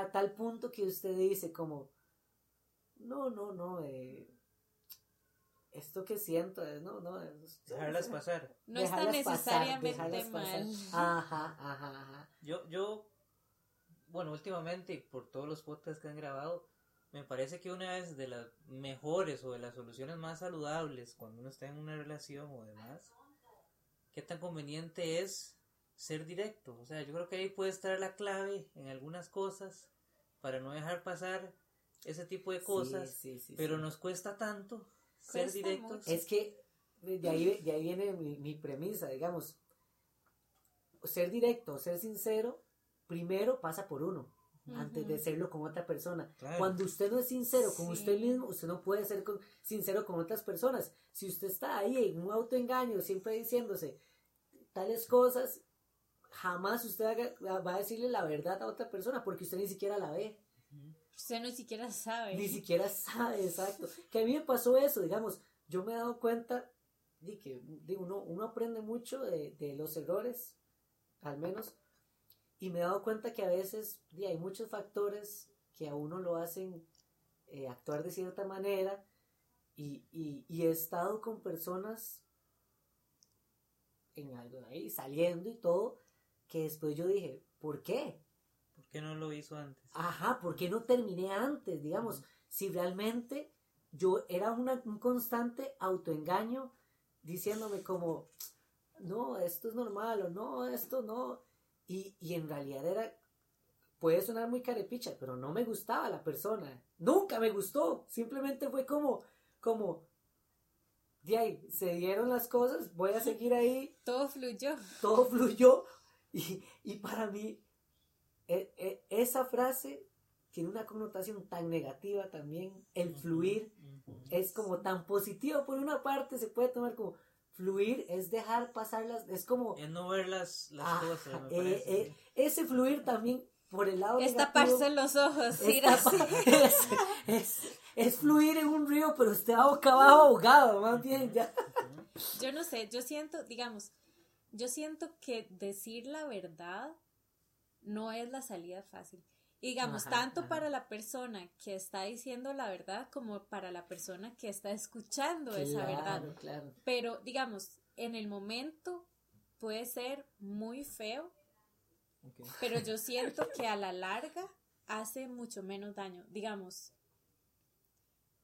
a tal punto que usted dice como no no no eh, esto que siento eh, no no es- Dejarlas pasar. No está necesariamente pasar. mal. ajá ajá ajá Yo, yo, bueno, últimamente, por todos los podcasts que han grabado, me parece que una vez de las mejores o de las soluciones más saludables cuando uno está en una relación o demás, qué tan conveniente es ser directo. O sea, yo creo que ahí puede estar la clave en algunas cosas para no dejar pasar ese tipo de cosas, Sí, sí, sí, pero sí. nos cuesta tanto ser directos. mucho. Es que de ahí, de ahí viene mi, mi premisa, digamos. Ser directo, ser sincero, primero pasa por uno, antes de serlo con otra persona. Claro. Cuando usted no es sincero con Sí. usted mismo, usted no puede ser con- sincero con otras personas. Si usted está ahí en un autoengaño, siempre diciéndose tales cosas, jamás usted haga- va a decirle la verdad a otra persona porque usted ni siquiera la ve. Usted no siquiera sabe. Ni siquiera sabe, exacto. Que a mí me pasó eso, digamos. yo me he dado cuenta de que de uno, uno aprende mucho de, de los errores, al menos, y me he dado cuenta que a veces hay muchos factores que a uno lo hacen eh, actuar de cierta manera y, y, y he estado con personas en algo ahí, saliendo y todo, que después yo dije, ¿por qué? ¿Por qué no lo hizo antes? Ajá, ¿por qué no terminé antes? Digamos, si realmente yo era una- un constante autoengaño diciéndome como, no, esto es normal o no, esto no. Y, y en realidad era, puede sonar muy carepicha, pero no me gustaba la persona. Nunca me gustó. Simplemente fue como, como, de ahí, se dieron las cosas, voy a [LAUGHS] seguir ahí Todo fluyó. todo fluyó y, y para mí e- e- esa frase tiene una connotación tan negativa también, el fluir es como tan positivo. Por una parte se puede tomar como fluir es dejar pasar las, es como Es no ver las, las ah, cosas, me eh, eh, ese fluir también por el lado Es negativo, taparse los ojos, es ir así. tapa- [LAUGHS] es, es- es fluir en un río pero usted va boca abajo ahogado más bien ya. Yo no sé, yo siento, digamos, yo siento que decir la verdad no es la salida fácil. Y digamos, Ajá, tanto ajá. para la persona que está diciendo la verdad como para la persona que está escuchando esa verdad. claro Pero, digamos, en el momento puede ser muy feo, pero yo [LAUGHS] siento que a la larga hace mucho menos daño. Digamos,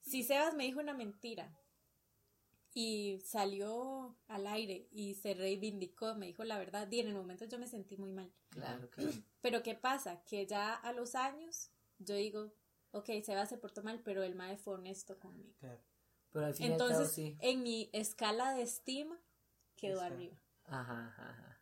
si Sebas me dijo una mentira y salió al aire y se reivindicó, me dijo la verdad, y en el momento yo me sentí muy mal. claro claro [CLEARS THROAT] Pero ¿qué pasa? Que ya a los años yo digo, ok, Sebas se portó mal, pero el mae fue honesto conmigo. Claro. pero al fin y al cabo Entonces, sí en mi escala de estima, quedó arriba. ajá ajá, ajá.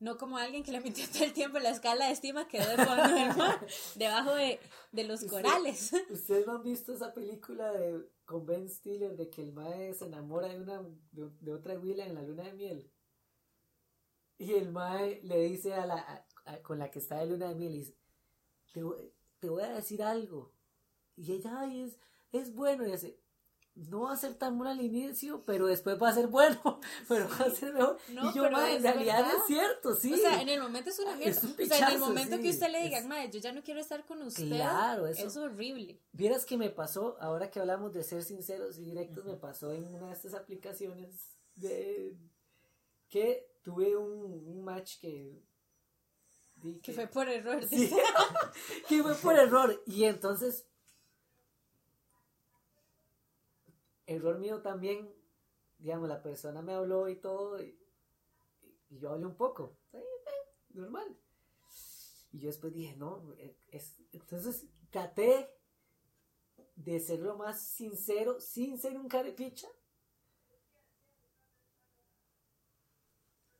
No como alguien que le mintió todo el tiempo, la escala de estima quedó de fondo del [LAUGHS] mar, debajo de, de los corales. ¿Ustedes no han visto esa película de con Ben Stiller de que el mae se enamora de una de, de otra huila en la luna de miel? Y el mae le dice a la a- a- con la que está de luna de miel, y dice, te, voy- te voy a decir algo. Y ella, ay, es, es bueno, y dice, no va a ser tan bueno al inicio, pero después va a ser bueno, [LAUGHS] pero va a ser mejor. No, y yo, mae, en es realidad verdad. es cierto, sí. O sea, en el momento es una Es mierda. un o sea, en el momento sí, que usted le diga, es- madre, yo ya no quiero estar con usted, Claro, eso- es horrible. Vieras que me pasó, ahora que hablamos de ser sinceros y directos, me pasó en una de estas aplicaciones de que tuve un, un match que di Que fue por error. Sí, [LAUGHS] que fue por error y entonces error mío también digamos la persona me habló y todo y, y yo hablé un poco. Sí, eh, normal. Y yo después dije no eh, es, entonces traté de ser lo más sincero sin ser un carepicha.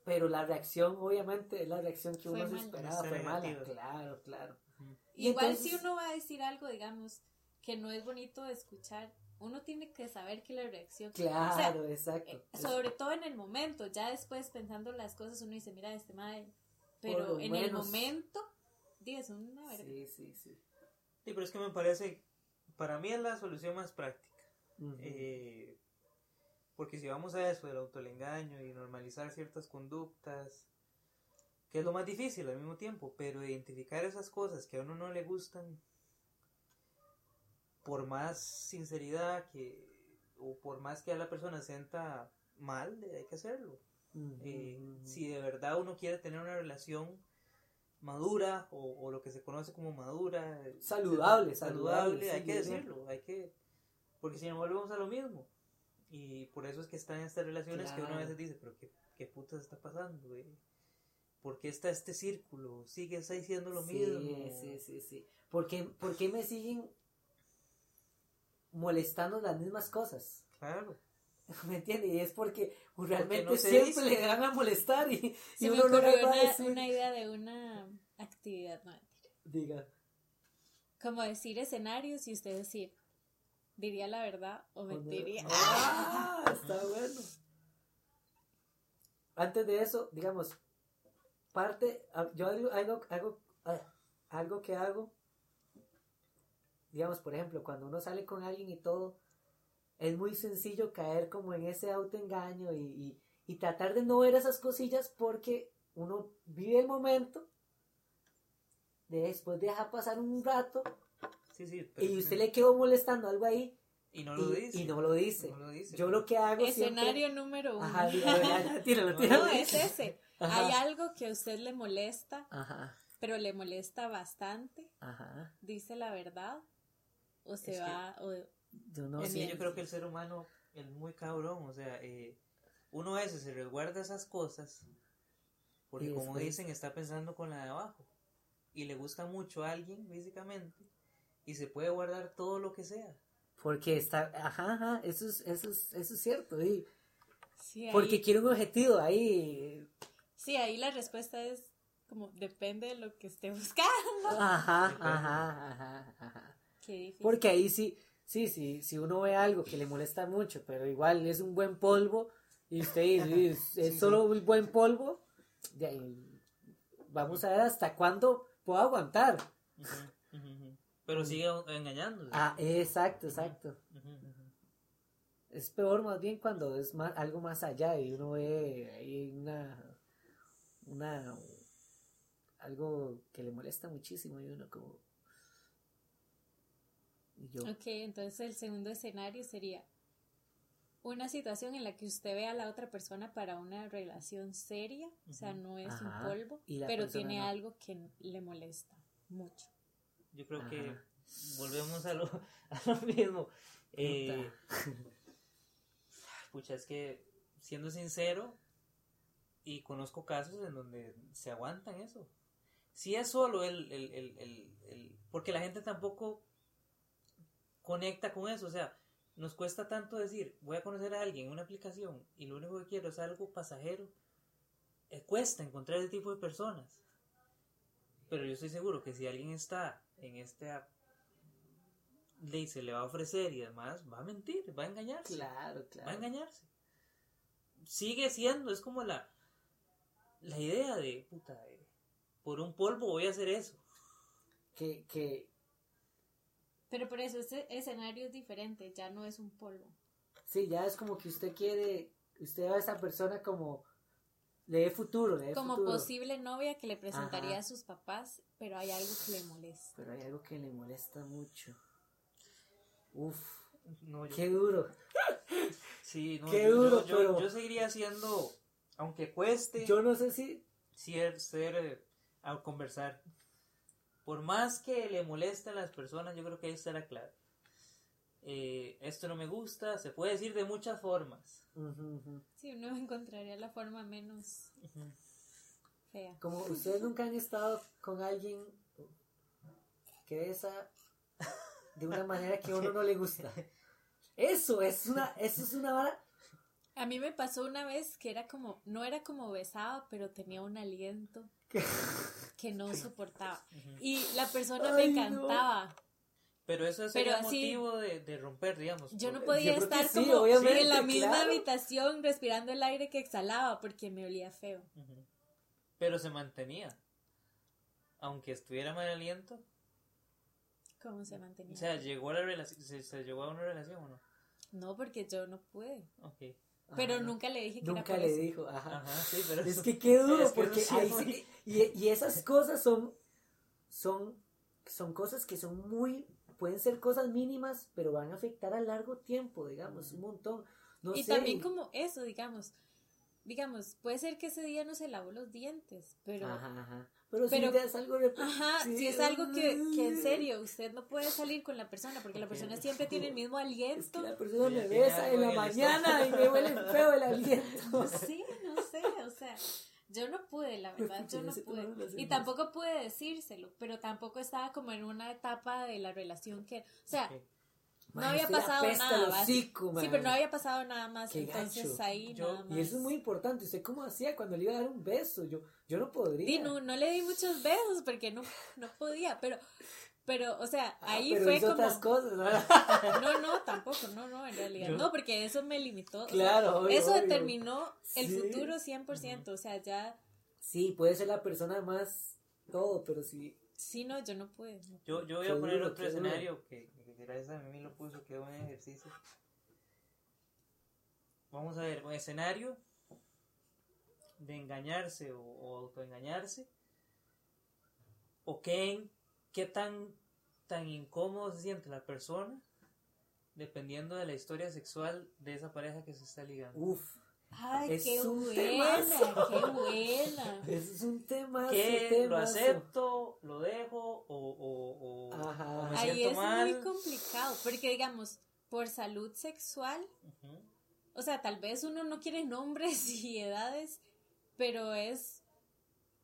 Pero la reacción obviamente es la reacción que Fue uno se esperaba Fue mala claro claro. Y Igual entonces- si uno va a decir algo, digamos, que no es bonito de escuchar, uno tiene que saber que la reacción... Claro, O sea, exacto. eh, sobre todo en el momento, ya después pensando las cosas, uno dice, mira, este madre... Pero en el momento, es una verga. Sí, sí, sí. Sí, pero es que me parece, para mí es la solución más práctica. Eh, porque si vamos a eso del autoengaño y normalizar ciertas conductas, que es lo más difícil al mismo tiempo, pero identificar esas cosas que a uno no le gustan, por más sinceridad que, o por más que a la persona sienta mal, hay que hacerlo. Eh, si de verdad uno quiere tener una relación madura o, o lo que se conoce como madura eh, Saludable, saludable, saludable, hay sí, que bien. decirlo hay que porque si no volvemos a lo mismo y por eso es que están estas relaciones que uno a veces dice pero qué, qué putas está pasando güey? ¿por qué está este círculo? sigues diciendo lo sí, mismo Sí, sí, sí. ¿Por qué, por qué me siguen molestando las mismas cosas? claro [LAUGHS] ¿Me entiendes? Y es porque realmente no siempre dice. le van a molestar y, y Se me uno no le va a una, decir. una idea de una actividad, no. Diga. como decir escenarios y usted decir, diría la verdad o mentiría. [LAUGHS] Ah, está bueno. Antes de eso, digamos, parte, ah, yo algo, algo, algo, ah, algo que hago, digamos, por ejemplo, cuando uno sale con alguien y todo, es muy sencillo caer como en ese autoengaño y, y, y tratar de no ver esas cosillas porque uno vive el momento, de después deja pasar un rato Sí, sí. pero- y usted le quedó molestando algo ahí y no lo y, dice. y no lo dice. No lo dice. Yo lo que hago Escenario siempre... número uno. Ajá, ya, ya, ya, [LAUGHS] tíralo, No, tíralo. No, es ese. Ajá. Hay algo que a usted le molesta, Ajá, pero le molesta bastante. ajá. Dice la verdad. O se Es que- va. o- Yo no Es que sé. yo creo que el ser humano es muy cabrón, o sea, eh, uno a veces se resguarda esas cosas porque como dicen está pensando con la de abajo y le gusta mucho a alguien físicamente y se puede guardar todo lo que sea. Porque está, ajá, ajá, eso es, eso es, eso es cierto, y sí, ahí, porque quiere un objetivo ahí, sí, ahí la respuesta es como depende de lo que esté buscando. ajá, ajá, ajá, ajá, Qué porque ahí sí, sí, sí, si uno ve algo que le molesta mucho, pero igual es un buen polvo, y usted dice, es, [LAUGHS] solo un buen polvo, de ahí, vamos a ver hasta cuándo puedo aguantar. Pero sigue engañándose. ah, exacto, exacto, es peor más bien cuando es más, algo más allá y uno ve ahí una una algo que le molesta muchísimo y uno como y yo Ok, entonces el segundo escenario sería una situación en la que usted ve a la otra persona para una relación seria, o sea, no es Ajá, un polvo, pero tiene no. algo que le molesta mucho. Yo creo que volvemos a lo, [LAUGHS] a lo mismo. Eh, pucha, es que siendo sincero, y conozco casos en donde se aguantan eso. Si es solo el, el, el, el, el- porque la gente tampoco conecta con eso, o sea, nos cuesta tanto decir, voy a conocer a alguien en una aplicación y lo único que quiero es algo pasajero. Eh, cuesta encontrar ese tipo de personas. Pero yo estoy seguro que si alguien está en esta ley se le va a ofrecer y demás, va a mentir, va a engañarse. claro Va a claro engañarse. Sigue siendo, es como la, la idea de, puta, por un polvo voy a hacer eso. que que Pero por eso este escenario es diferente, ya no es un polvo. sí ya es como que usted quiere usted ve a esa persona como le dé futuro le dé Como futuro. posible novia que le presentaría Ajá. a sus papás, pero hay algo que le molesta. pero hay algo que le molesta mucho Uf, No, yo- qué duro sí, no, qué yo, yo- duro, yo- pero- yo seguiría siendo, aunque cueste, yo no sé si ser, ser eh, a conversar. Por más que le molesten las personas, yo creo que ahí está la clave. Eh, esto no me gusta, se puede decir de muchas formas. Ujú, ujú. Sí, uno encontraría la forma menos fea. Como ustedes nunca han estado con alguien que besa de una manera que a uno no le gusta. Eso es una, eso es una vara. A mí me pasó una vez que era como, no era como besaba, pero tenía un aliento [LAUGHS] que- no soportaba. Y la persona Ay, me no. encantaba. Pero eso sería así- motivo de, de romper, digamos. Yo no por- podía Yo estar sí, como en la misma claro. habitación respirando el aire que exhalaba porque me olía feo. Pero se mantenía. Aunque estuviera mal aliento. ¿Cómo se mantenía? O sea, llegó a la relación, se, se llegó a una relación o no. no, porque yo no pude. Ok. Pero Ajá. nunca le dije que Nunca era por le eso. dijo, ajá. Ajá, sí, pero Es eso- que qué duro, es que porque sí ahí sí- y, y esas cosas son, son, son cosas que son muy, pueden ser cosas mínimas, pero van a afectar a largo tiempo, digamos, un montón. No y sé, también como eso, digamos. Digamos, puede ser que ese día no se lavó los dientes, pero... Ajá, ajá. Pero, Pero- si ya es algo rep- Ajá, sí, si es algo que, que en serio usted no puede salir con la persona porque la persona siempre tiene el mismo Es que aliento. la persona me besa en la mañana y me huele feo el aliento. [LAUGHS] Sí, no sé, o sea, yo no pude, la verdad, yo no pude. Y tampoco pude decírselo, pero tampoco estaba como en una etapa de la relación que, o sea, Ok. No había pasado nada más. hocico, Sí, pero no había pasado nada más, Qué entonces gacho. ahí Yo- nada más. Y eso es muy importante. ¿Usted cómo hacía cuando le iba a dar un beso? Yo, yo no podría. Sí, no, no le di muchos besos porque no, no podía, pero, pero, o sea, Ah, ahí pero fue hizo como... otras cosas, ¿no? [LAUGHS] No, no, tampoco, no, no, en realidad. No, porque eso me limitó. o sea, Claro, obvio, eso obvio. determinó el Sí. futuro 100%, o sea, ya, Sí, puede ser la persona más todo, pero sí. sí, no, yo no pude. no Yo, yo voy Qué a poner duro, otro escenario que gracias a mí lo puso, que buen ejercicio. vamos a ver, un escenario de engañarse o, o autoengañarse, o qué, qué tan, tan incómodo se siente la persona dependiendo de la historia sexual de esa pareja que se está ligando. Uf, Ay, Es qué un buena, [LAUGHS] temazo. qué buena. ese es un tema. que lo acepto, lo dejo o, o, o- Ajá. o me Ahí siento es mal. muy complicado, porque digamos, por salud sexual, o sea, tal vez uno no quiere nombres [LAUGHS] y edades, pero es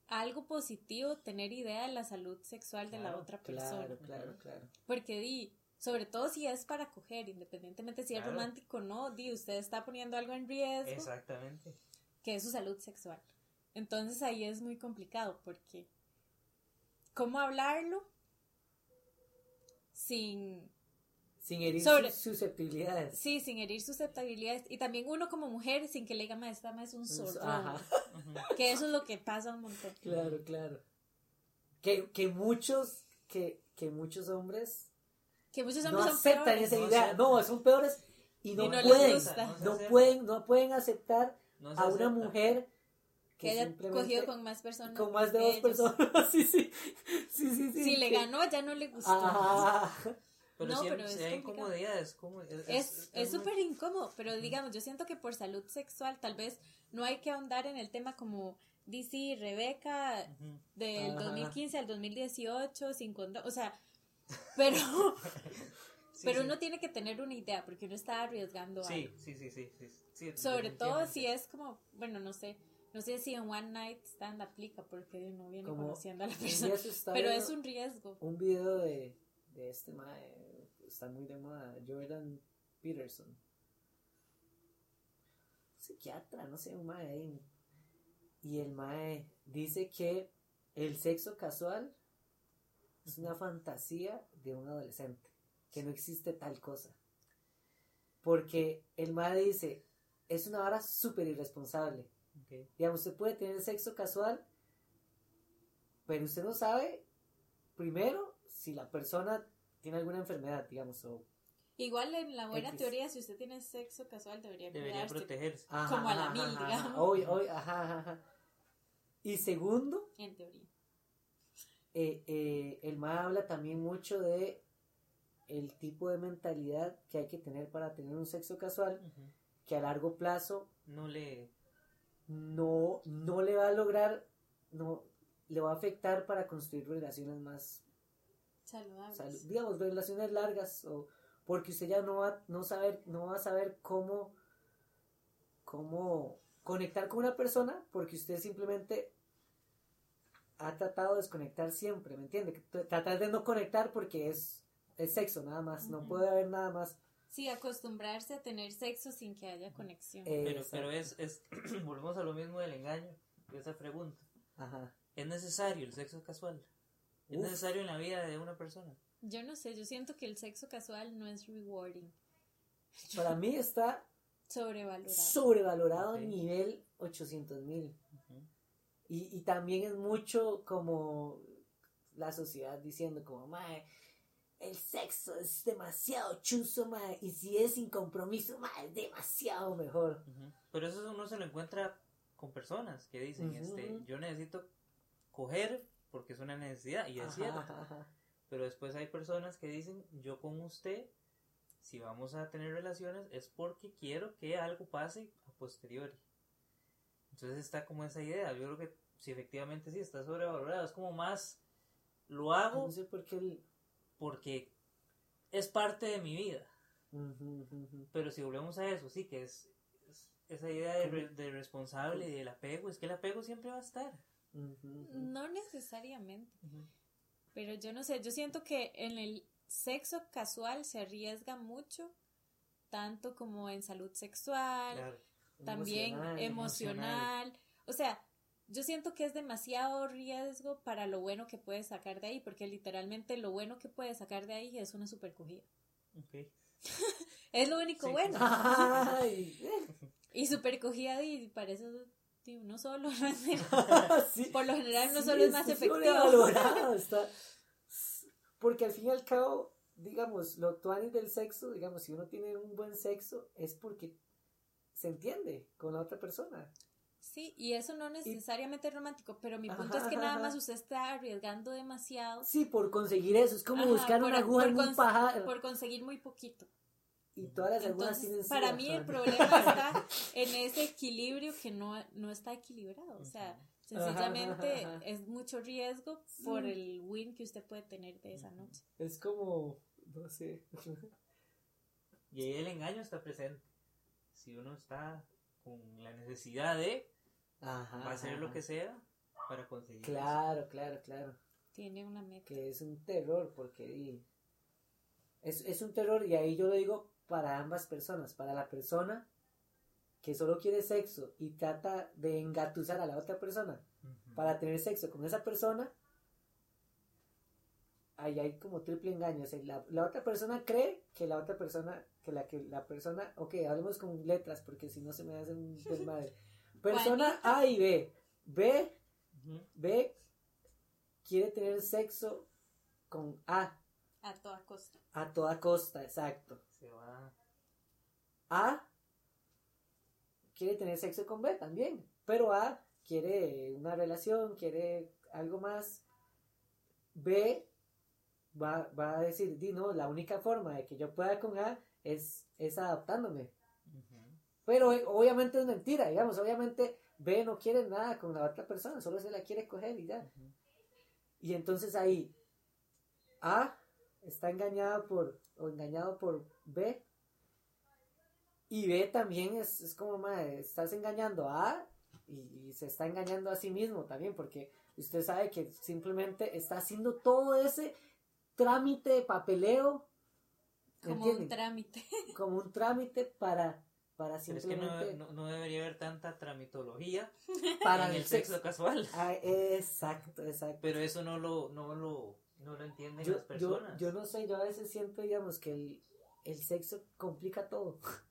algo positivo tener idea de la salud sexual de la otra persona. Claro, claro, claro. Porque di, sobre todo si es para coger, independientemente si es romántico o no, di, usted está poniendo algo en riesgo, Exactamente. que es su salud sexual. Entonces ahí es muy complicado porque ¿cómo hablarlo sin Sin herir Sobre- susceptibilidades. sí, sin herir susceptibilidades y también uno como mujer sin que le diga, "Ma, esta ma es un zorro", [LAUGHS] que eso es lo que pasa un montón. Claro, claro. Que, que muchos, que, que muchos hombres Que muchos no hombres son aceptan peores. esa No idea. No, son peores y no, Y no pueden. No no pueden, no pueden aceptar No a una acepta. mujer que haya cogido con más personas. con más de dos ellos. personas. [LAUGHS] sí, sí, sí, sí, sí. Si le ganó, ya no le gustó. Ajá. Pero No, siempre pero es si complicado. incomodidades. Como, es Es es muy- súper incómodo, pero digamos, yo siento que por salud sexual tal vez no hay que ahondar en el tema como DC, Rebeca, Ujú. del Ajá. 2015 al 2018, sin condón, o sea, pero, [LAUGHS] Sí, pero sí. uno tiene que tener una idea porque uno está arriesgando Sí, algo. sí, sí, sí, Sobre todo si es como, bueno, no sé, no sé si en One Night Stand aplica porque uno viene Como- conociendo a la persona, pero es un riesgo. un video de, de este mae, está muy de moda, Jordan Peterson. Psiquiatra, no sé, un mae ahí. Y el mae dice que el sexo casual es una fantasía de un adolescente, que no existe tal cosa. Porque el mae dice, es una vara súper irresponsable. Ok. Digamos, usted puede tener sexo casual, pero usted no sabe, primero, si la persona tiene alguna enfermedad, digamos, o... Igual en la buena X. teoría, si usted tiene sexo casual, debería, Debería protegerse. Ajá, Como a la ajá, mil, ajá, digamos. Hoy, hoy, ajá. Y segundo, en teoría. Eh, eh, el MA habla también mucho de el tipo de mentalidad que hay que tener para tener un sexo casual, que a largo plazo No le. no, no le va a lograr, no, le va a afectar para construir relaciones más Saludables. sal- digamos, relaciones largas, o porque usted ya no va, no saber, no va a saber cómo, cómo conectar con una persona, porque usted simplemente ha tratado de desconectar siempre, ¿me entiende? Que t- Tratar de no conectar porque es, es sexo nada más, no puede haber nada más. Sí, acostumbrarse a tener sexo sin que haya conexión. Eh, Pero, pero es, es. [CLEARS THROAT] volvemos a lo mismo del engaño. de esa pregunta. Ajá. ¿Es necesario el sexo casual? ¿Es Uf. necesario en la vida de una persona? Yo no sé, yo siento que el sexo casual no es rewarding, Para mí está sobrevalorado. sobrevalorado Ok. a nivel 800 mil. Y, y también es mucho como la sociedad diciendo como, mae, el sexo es demasiado chuzo, mae, y si es sin compromiso, mae, es demasiado mejor. Pero eso uno se lo encuentra con personas que dicen, este, yo necesito coger porque es una necesidad y es Ajá, cierto. ajá. Pero después hay personas que dicen, yo con usted, si vamos a tener relaciones, es porque quiero que algo pase a posteriori. Entonces está como esa idea. Yo creo que si efectivamente sí está sobrevalorado, es como más, lo hago No sé por qué el... porque es parte de mi vida. Pero si volvemos a eso, sí que es, es esa idea de, re- de responsable y del apego, es que el apego siempre va a estar. No necesariamente, pero yo no sé, yo siento que en el sexo casual se arriesga mucho, tanto como en salud sexual, Claro. También Emocional, emocional. O sea, yo siento que es demasiado riesgo para lo bueno que puedes sacar de ahí, porque literalmente lo bueno que puedes sacar de ahí es una super cogida. Ok. [LAUGHS] Es lo único Sí. bueno. Ay, [LAUGHS] eh, Y super cogida y para eso sí, uno solo. [LAUGHS] sí. Por lo general Sí, solo es más efectivo. está- Porque al fin y al cabo, digamos, lo tuanis del sexo, digamos, si uno tiene un buen sexo, es porque se entiende con la otra persona. Sí, y eso no necesariamente es romántico, pero mi punto es que nada más usted está arriesgando demasiado. Sí, por conseguir eso, es como buscar una aguja en un pajar. Por conseguir muy poquito. Y todas las agujas tienen Para mí el problema [LAUGHS] está en ese equilibrio que no, no está equilibrado, o sea, sencillamente es mucho riesgo por el win que usted puede tener de esa noche. Es como, no sé. y ahí el engaño está presente. Si uno está con la necesidad de Ajá, va a hacer lo que sea para conseguir. Claro, claro, claro. Tiene una meta. Que es un terror, porque es, es un terror, y ahí yo lo digo para ambas personas. Para la persona que solo quiere sexo y trata de engatusar a la otra persona para tener sexo con esa persona, ahí hay como triple engaño. la, la, otra persona cree que la otra persona, que la que la persona, ok, hablemos con letras porque si no se me hace un [LAUGHS] desmadre. Persona A y B. B, B quiere tener sexo con A. A toda costa. A toda costa, exacto. Se va. A quiere tener sexo con B también. Pero A quiere una relación, quiere algo más. B va, va a decir, di no, la única forma de que yo pueda con A es, es adaptándome. Pero eh, obviamente es mentira, digamos, obviamente B no quiere nada con la otra persona, solo se la quiere coger y ya. Y entonces ahí A está engañado por, o engañado por B. Y B también es, es como, madre, estás engañando a A y, se está engañando a sí mismo también, porque usted sabe que simplemente está haciendo todo ese trámite, papeleo. Como un trámite. [LAUGHS] Como un trámite para para simplemente... Pero es que no, debería haber tanta tramitología [LAUGHS] para el sexo, casual. Ah, exacto, exacto. Pero eso no lo, no lo, no lo entienden las personas. Yo, no sé, yo a veces siento, digamos, que el, el sexo complica todo. [LAUGHS]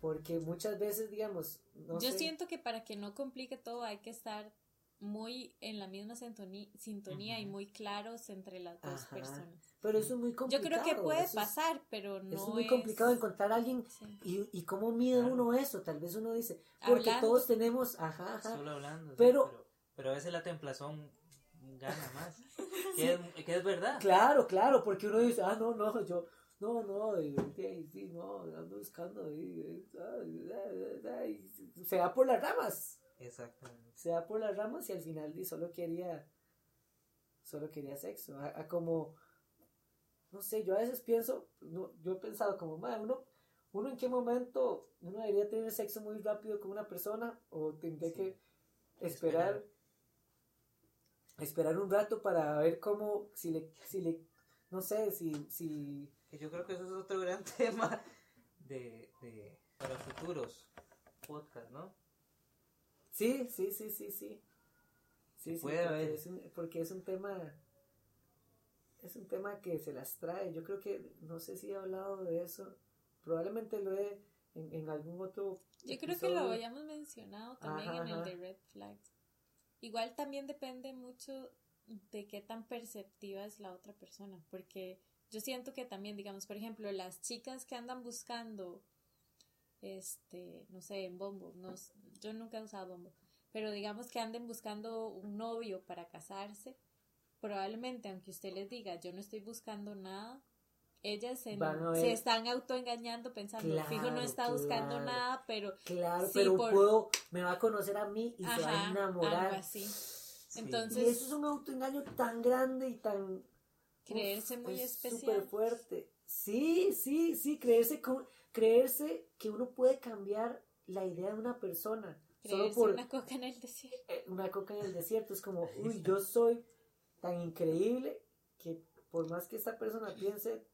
Porque muchas veces, digamos, yo siento que para que no complique todo hay que estar muy en la misma sintonía, y muy claros entre las dos personas. Pero eso es muy complicado. Yo creo que puede pasar, pero no. Es muy complicado encontrar a alguien. Y, y cómo mide uno eso. Tal vez uno dice. Porque todos tenemos. Ajá, ajá. Solo hablando. Pero, pero, a veces la templazón gana más. [LAUGHS] que, es, que, es, verdad. Claro, claro. Porque uno dice, ah, no, no, yo. No, no, y, sí, no, ando buscando. Y, se va por las ramas. Exactamente. Se va por las ramas y al final solo quería. Solo quería sexo. a como no sé, yo a veces pienso, no, yo he pensado como, madre, uno, uno en qué momento uno debería tener sexo muy rápido con una persona o tendría que esperar, esperar un rato para ver cómo, si le, si le, no sé, si, si... Yo creo que eso es otro gran [LAUGHS] tema de, de para futuros podcast, ¿no? Sí, sí, sí, sí, sí. Sí, sí, porque, es un, porque es un tema es un tema que se las trae. Yo creo que, no sé si he hablado de eso, probablemente lo he en, algún otro... Yo creo que lo habíamos mencionado también en el de Red Flags. Igual también depende mucho de qué tan perceptiva es la otra persona, porque yo siento que también, digamos, por ejemplo, las chicas que andan buscando, este, no sé, en Bombo, no, yo nunca he usado Bombo, pero digamos que anden buscando un novio para casarse, probablemente, aunque usted les diga, yo no estoy buscando nada, ellas se, están autoengañando pensando, fijo no está buscando nada, pero... Claro, pero puedo, me va a conocer a mí y se va a enamorar. así. Entonces... Y eso es un autoengaño tan grande y tan... Creerse muy especial. Súper fuerte. Sí, sí, sí, creerse, creerse que uno puede cambiar la idea de una persona. solo por una coca en el desierto. Eh, una coca en el desierto. Es como, [LAUGHS] uy, yo soy tan increíble que por más que esta persona piense,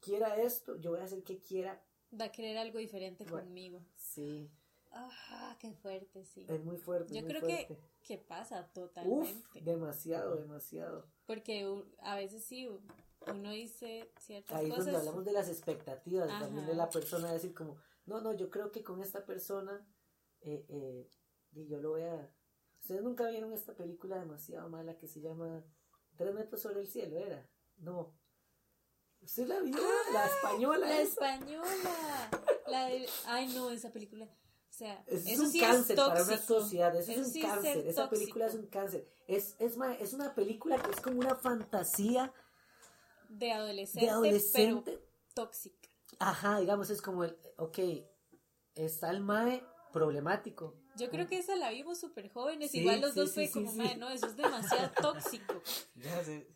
quiera esto, yo voy a hacer que quiera. Va a querer algo diferente conmigo. Sí. Ah, qué fuerte, sí. Es muy fuerte. Yo creo que, que pasa totalmente. demasiado, demasiado. Porque a veces sí, uno dice ciertas Ahí cosas. Ahí donde hablamos de las expectativas también de la persona, decir como, no, no, yo creo que con esta persona, eh, eh, y yo lo voy a, ¿Ustedes nunca vieron esta película demasiado mala que se llama Tres metros sobre el cielo? ¿Era? No. ¿Usted la vio? la española. La esa. española. La de... Ay, no, esa película. O sea, es eso un sí cáncer es para una sociedad, eso, Eso es un sí cáncer, esa película es un cáncer. Es, es, es una película que es como una fantasía De adolescente, de adolescente. pero tóxica. Ajá, digamos, es como el, ok, está el mae problemático. Yo creo que esa la vimos súper jóvenes. Sí, Igual los sí, dos sí, fue sí, como, sí. "Mae, no, eso es demasiado tóxico. [LAUGHS] Ya sé.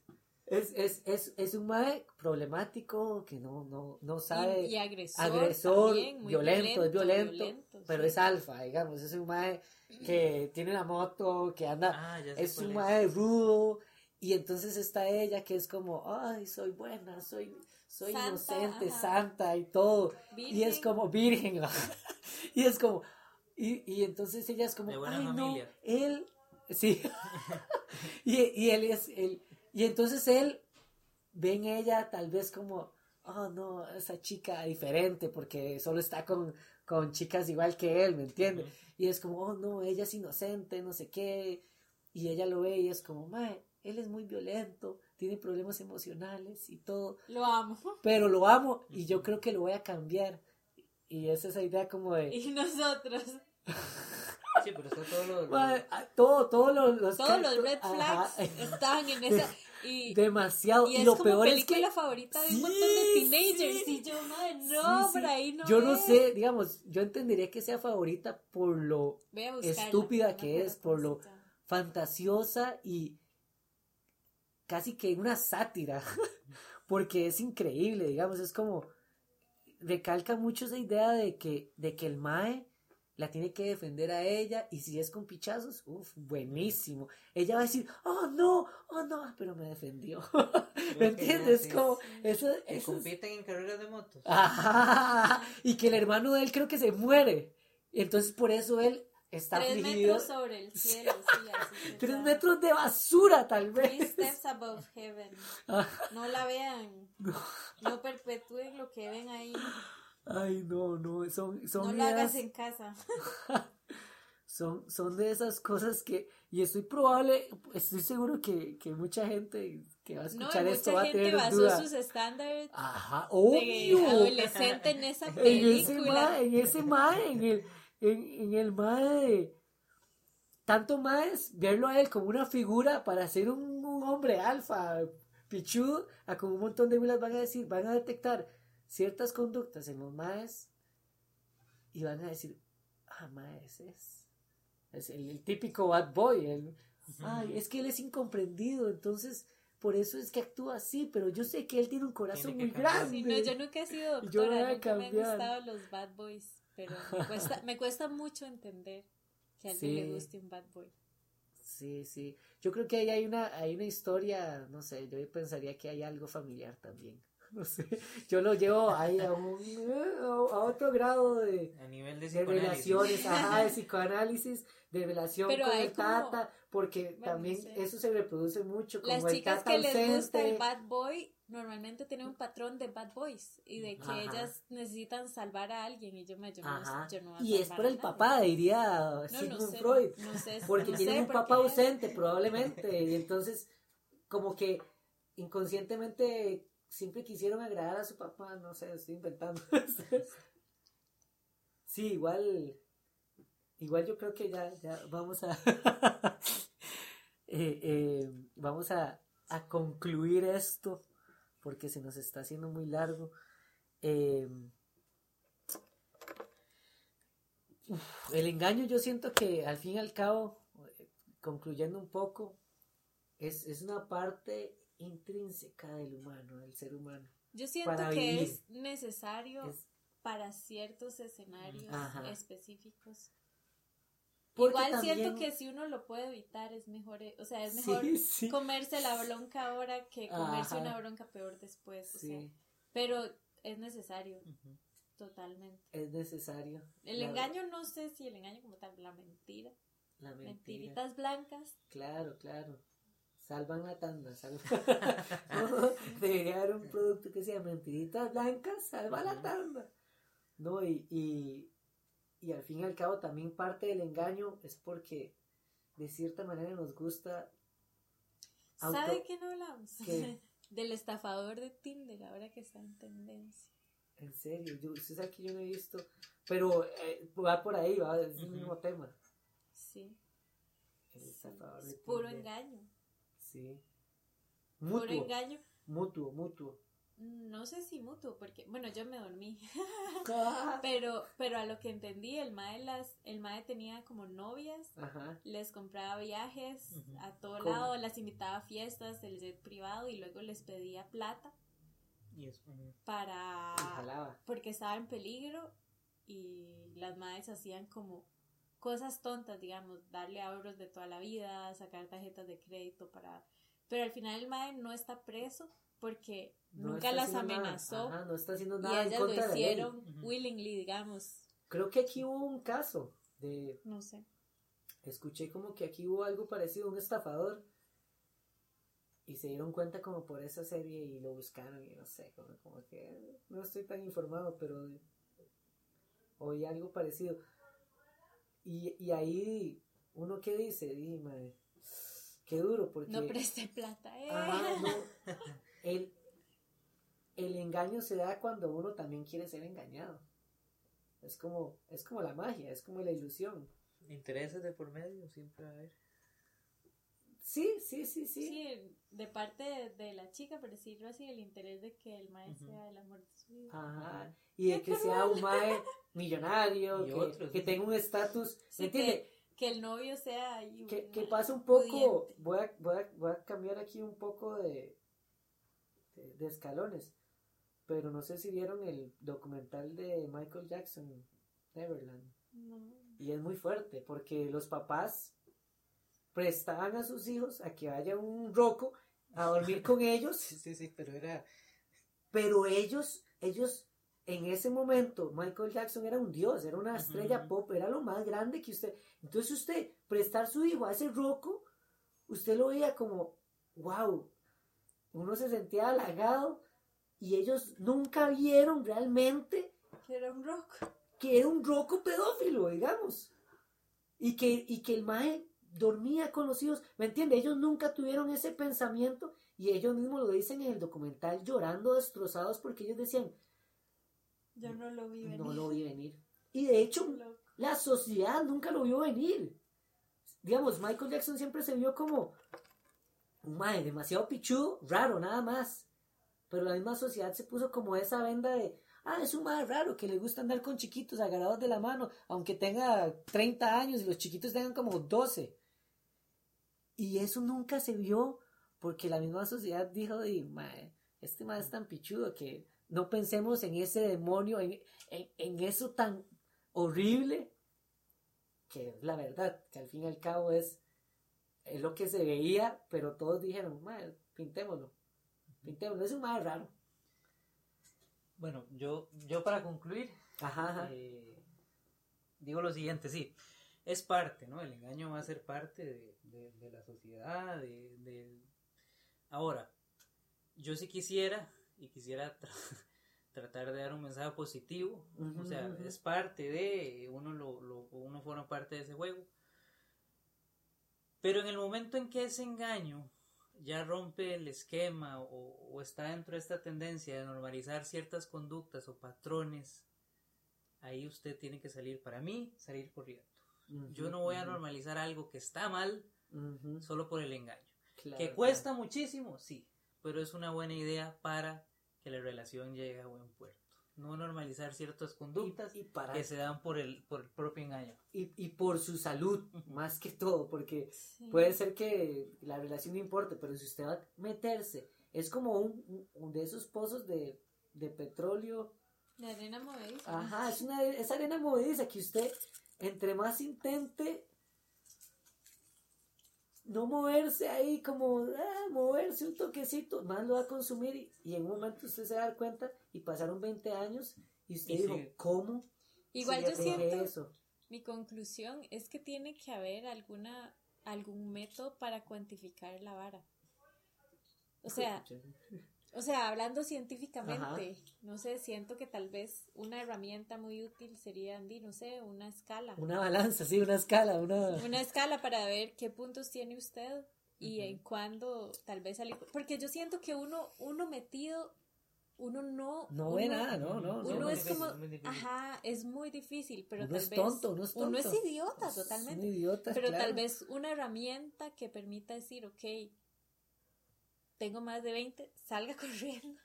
Es, es, es, es un mae problemático que no, no, no sabe. Y, y agresor. agresor, también, muy violento, es violento, pero sí. es alfa, digamos, es un mae que tiene una moto, que anda, Ah, es un es. mae rudo, y entonces está ella que es como, ay, soy buena, soy, soy Santa, inocente, ajá. santa y todo, y es como virgen, [LAUGHS] y es como, y, y entonces ella es como, De buena ay, no, familia. él, sí, [LAUGHS] [LAUGHS] y, y él es, él, y entonces él ve en ella tal vez como, oh no, esa chica diferente porque solo está con, con chicas igual que él, ¿me entiendes? Y es como, oh no, ella es inocente, no sé qué, y ella lo ve y es como, mae, él es muy violento, tiene problemas emocionales y todo, Lo amo. [LAUGHS] pero lo amo y yo creo que lo voy a cambiar. Y es esa idea como de, Y nosotros, Sí, pero está todo lo. lo- mae, a- todo, todos los, todos los red ajá, flags [LAUGHS] estaban en esa. Y, demasiado. y Y, es lo como peor es que favorita de Sí, un montón de teenagers. sí. Y yo, madre, no, Sí, por ahí no. yo no sé, digamos, yo entendería que sea favorita por lo buscarla, estúpida que es, por lo- fantasiosa y casi que una sátira, [LAUGHS] porque es increíble, digamos, es como recalca mucho esa idea de que, de que el Mae la tiene que defender a ella y si es con pichazos, uff, buenísimo. Ella va a decir, oh no, oh no, pero me defendió. [LAUGHS] ¿Me entiendes? Como, eso, Que eso es- compiten en carreras de motos. [LAUGHS] Ajá, y que el hermano de él creo que se muere. Entonces por eso él está Tres afligido. metros [LAUGHS] sobre el cielo, sí, así Tres metros de basura, tal Three vez. steps above heaven. No la vean. No perpetúen lo que ven ahí. Ay, no, no, son, son, No lo hagas en casa. [LAUGHS] son, son de esas cosas que, y estoy probable, estoy seguro que, que mucha gente que va a No, escuchar y esto mucha va a gente tener basó duda. sus estándares Ajá, de obvio. adolescente en esa [LAUGHS] En ese película. mae, en ese mae, en el, en, en el mae de- tanto más verlo a él como una figura para ser un, un hombre alfa, pichudo, a como un montón de milas van a decir, van a detectar ciertas conductas en los maes y van a decir, ah, maes es, es el, el típico bad boy, el, ay, es que él es incomprendido, entonces por eso es que actúa así, pero yo sé que él tiene un corazón Tiene muy grande. Sí, no, yo nunca he sido Yo doctora, nunca me han gustado los bad boys, pero me [LAUGHS] cuesta, me cuesta mucho entender que a alguien Sí. le guste un bad boy. Sí, sí. Yo creo que ahí hay una, hay una historia, no sé, yo pensaría que hay algo familiar también. [LAUGHS] No sé, yo lo llevo ahí a un a otro grado de, A nivel de de psicoanálisis. relaciones, ajá, de [LAUGHS] psicoanálisis, de relación Pero con el como- tata, porque Bueno, también no sé. eso se reproduce mucho como Las el chicas tata que les gusta el ausente. bad boy normalmente tienen un patrón de bad boys y de que Ajá. ellas necesitan salvar a alguien y yo me yo no, yo no voy a Y es por el nadie. papá, diría No, no Sigmund sé, Freud. no sé, Porque no tienen sé un papá ausente, probablemente. Y entonces, como que inconscientemente siempre quisieron agradar a su papá. No sé, estoy inventando. [LAUGHS] sí, igual. Igual yo creo que ya, ya vamos a. [LAUGHS] eh, eh, vamos a, a concluir esto. Porque se nos está haciendo muy largo. Uf, el engaño, yo siento que al fin y al cabo, eh, concluyendo un poco, es, es una parte intrínseca del humano, del ser humano. Yo siento que es necesario Es- para ciertos escenarios Ajá. específicos. Porque Igual también- siento que si uno lo puede evitar es mejor, eh, o sea, es mejor [LAUGHS] sí. comerse la bronca ahora que comerse Ajá. una bronca peor después, o sea, Sí, pero es necesario, totalmente. es necesario. El La- engaño no sé si el engaño como tal, la mentira, La mentira. mentiritas blancas, Claro, claro. Salvan la tanda. Salvan. [LAUGHS] Debería haber un producto que sea mentiritas blancas, salva la tanda. No, y, y, y al fin y al cabo también parte del engaño es porque de cierta manera nos gusta auto- ¿sabe qué no hablamos? ¿Qué? [LAUGHS] del estafador de Tinder, ahora que está en tendencia. En serio, yo, usted sabe que yo no he visto, pero eh, va por ahí, va, es el mismo tema. Sí. El estafador de Es puro Tinder. engaño. Sí. Mutuo, engaño. mutuo, mutuo. No sé si mutuo, porque, bueno, yo me dormí. [LAUGHS] [LAUGHS] Pero, pero a lo que entendí, el mae, las, el mae tenía como novias, Ajá. les compraba viajes a todo ¿Cómo? lado, las invitaba a fiestas, el jet privado y luego les pedía plata Y eso, para... Porque estaba en peligro y las madres hacían como cosas tontas, digamos, darle ahorros de toda la vida, sacar tarjetas de crédito para... Pero al final el mae no está preso porque No nunca las nada. amenazó Ajá, no está haciendo y nada en ellas lo contra de la ley. hicieron Ujú. willingly, digamos. Creo que aquí hubo un caso de No sé. escuché como que aquí hubo algo parecido, un estafador, y se dieron cuenta como por esa serie y lo buscaron y no sé, como, como que eh, no estoy tan informado, pero oí algo parecido. Y, y ahí uno que dice, dime, qué duro, porque... No preste plata, eh. Ajá, no. [LAUGHS] El, el engaño se da cuando uno también quiere ser engañado. Es como, es como la magia, es como la ilusión. Intereses de por medio siempre va a haber. Sí, sí, sí, sí. Sí, de parte de, de la chica, por decirlo así, el interés de que el mae Ujú. sea el amor de su vida. Ajá. Y de que sea un [LAUGHS] mae millonario, Y que, otros, que sí. tenga un estatus, Sí, ¿me entiende? Que el novio sea ahí Que, un que pasa un poco, pudiente. voy a, voy, a, voy a cambiar aquí un poco de, de, de escalones, pero no sé si vieron el documental de Michael Jackson, Neverland. No. Y es muy fuerte porque los papás prestaban a sus hijos a que vaya un roco a dormir con [LAUGHS] ellos, Sí, sí, sí, pero era. pero ellos, ellos en ese momento, Michael Jackson era un dios, era una estrella pop, era lo más grande que usted. Entonces usted prestar su hijo a ese roco, usted lo veía como, wow, uno se sentía halagado y ellos nunca vieron realmente Que era un rock. que era un roco pedófilo, digamos. Y que, y que el mae dormía con los hijos. ¿Me entiende? Ellos nunca tuvieron ese pensamiento y ellos mismos lo dicen en el documental llorando destrozados porque ellos decían, Yo no lo vi venir. no lo vi venir. Y de hecho, Loco. la sociedad nunca lo vio venir. Digamos, Michael Jackson siempre se vio como un mae demasiado pichudo, raro, nada más. Pero la misma sociedad se puso como esa venda de, ah, es un mae raro que le gusta andar con chiquitos agarrados de la mano, aunque tenga 30 años y los chiquitos tengan como 12. Y eso nunca se vio porque la misma sociedad dijo, de, mae, este mae es tan pichudo que no pensemos en ese demonio, en, en, en eso tan horrible, que es la verdad, que al fin y al cabo es, es lo que se veía, pero todos dijeron, "Mae, pintémoslo, pintémoslo, es un más raro. Bueno, yo, yo para concluir, Ajá, ajá. eh, digo lo siguiente, sí, es parte, ¿no? El engaño va a ser parte de, de- de la sociedad, de, de- Ahora, yo sí quisiera, y quisiera tra- [LAUGHS] tratar de dar un mensaje positivo, o sea, es parte de, uno, lo, lo- uno forma parte de ese juego, pero en el momento en que ese engaño ya rompe el esquema o, o está dentro de esta tendencia de normalizar ciertas conductas o patrones, ahí usted tiene que salir, para mí, salir corriendo. Yo no voy a normalizar algo que está mal solo por el engaño. claro, ¿Que cuesta muchísimo? Sí, pero es una buena idea para que la relación llegue a buen puerto. No normalizar ciertas conductas Y, y para, que se dan por el, por el propio engaño. y, y por su salud, [LAUGHS] más que todo, porque Sí. puede ser que la relación no importe, pero si usted va a meterse, es como un, un- un de esos pozos de, de petróleo De arena movediza. Ajá, es una es arena movediza que usted entre más intente no moverse ahí como ah, moverse un toquecito, más lo va a consumir y, y en un momento usted se va a dar cuenta y pasaron 20 años y usted Y dijo, sigue. ¿cómo? Igual yo siento, eso? mi conclusión es que tiene que haber alguna algún método para cuantificar la vara. O sea, o sea, hablando científicamente, no sé, siento que tal vez una herramienta muy útil sería, Andy, no sé, una escala. Una balanza, sí, una escala, una... Una escala para ver qué puntos tiene usted y en cuándo tal vez salir. Porque yo siento que uno, uno metido, uno no. No ve nada, no, no. Uno no. es como. es difícil. Ajá, es muy difícil, pero Uno tal es vez. tonto, uno es Uno es tonto. idiota, Es totalmente. un idiota, Pero claro. tal vez una herramienta que permita decir, ok, tengo más de 20, salga [LAUGHS] corriendo.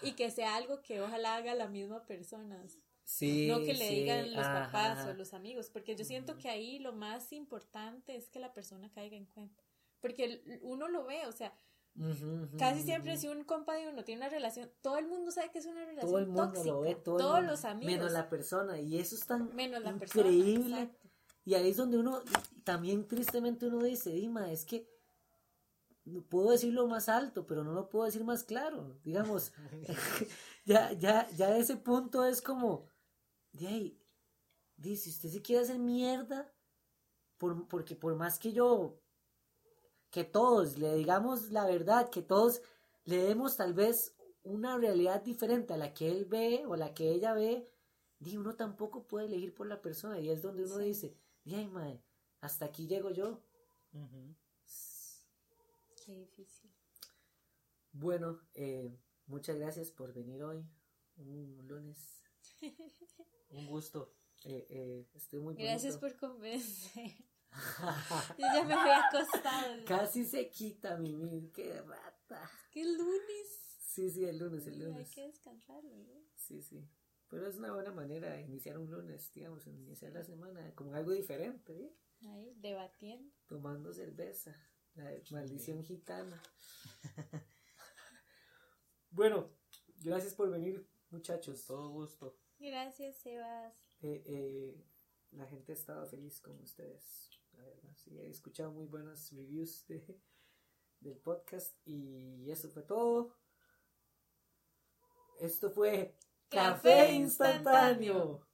Y que sea algo que ojalá haga la misma persona. Sí, no que le sí, digan los ajá. papás o los amigos. Porque yo siento que ahí lo más importante es que la persona caiga en cuenta. Porque el- uno lo ve, o sea, Ujú, ujú, casi ujú. siempre si un compa de uno tiene una relación, todo el mundo sabe que es una relación todo el mundo tóxica. lo ve, todo el Todos mundo, los amigos. menos la persona y eso es tan menos la persona. increíble exacto. y ahí es donde uno también tristemente uno dice Dima es que no puedo decirlo más alto pero no lo puedo decir más claro digamos [LAUGHS] [LAUGHS] ya ya ya ese punto es como de ahí dice usted se quiere hacer mierda por, porque por más que yo que todos le digamos la verdad que todos le demos tal vez una realidad diferente a la que él ve o la que ella ve di uno tampoco puede elegir por la persona y es donde uno Sí. dice di ay mae hasta aquí llego yo. Qué difícil. bueno eh, muchas gracias por venir hoy un lunes [LAUGHS] Un gusto. Eh, eh, estoy muy Gracias bonito. por convencer. [LAUGHS] Yo ya me había acostado. casi se quita mi mil qué rata ¡Qué lunes! sí sí el lunes el Hay lunes que descansar, ¿no? Sí, sí. Pero es una buena manera de iniciar un lunes, digamos, iniciar la semana con algo diferente, ¿eh? Ahí, debatiendo. Tomando cerveza. La maldición gitana. [LAUGHS] bueno, gracias por venir, muchachos. Todo gusto. Gracias, Sebas. Eh, eh, la gente estaba feliz con ustedes, la verdad. Sí, he escuchado muy buenas reviews de, del podcast y eso fue todo. Esto fue Café Café instantáneo.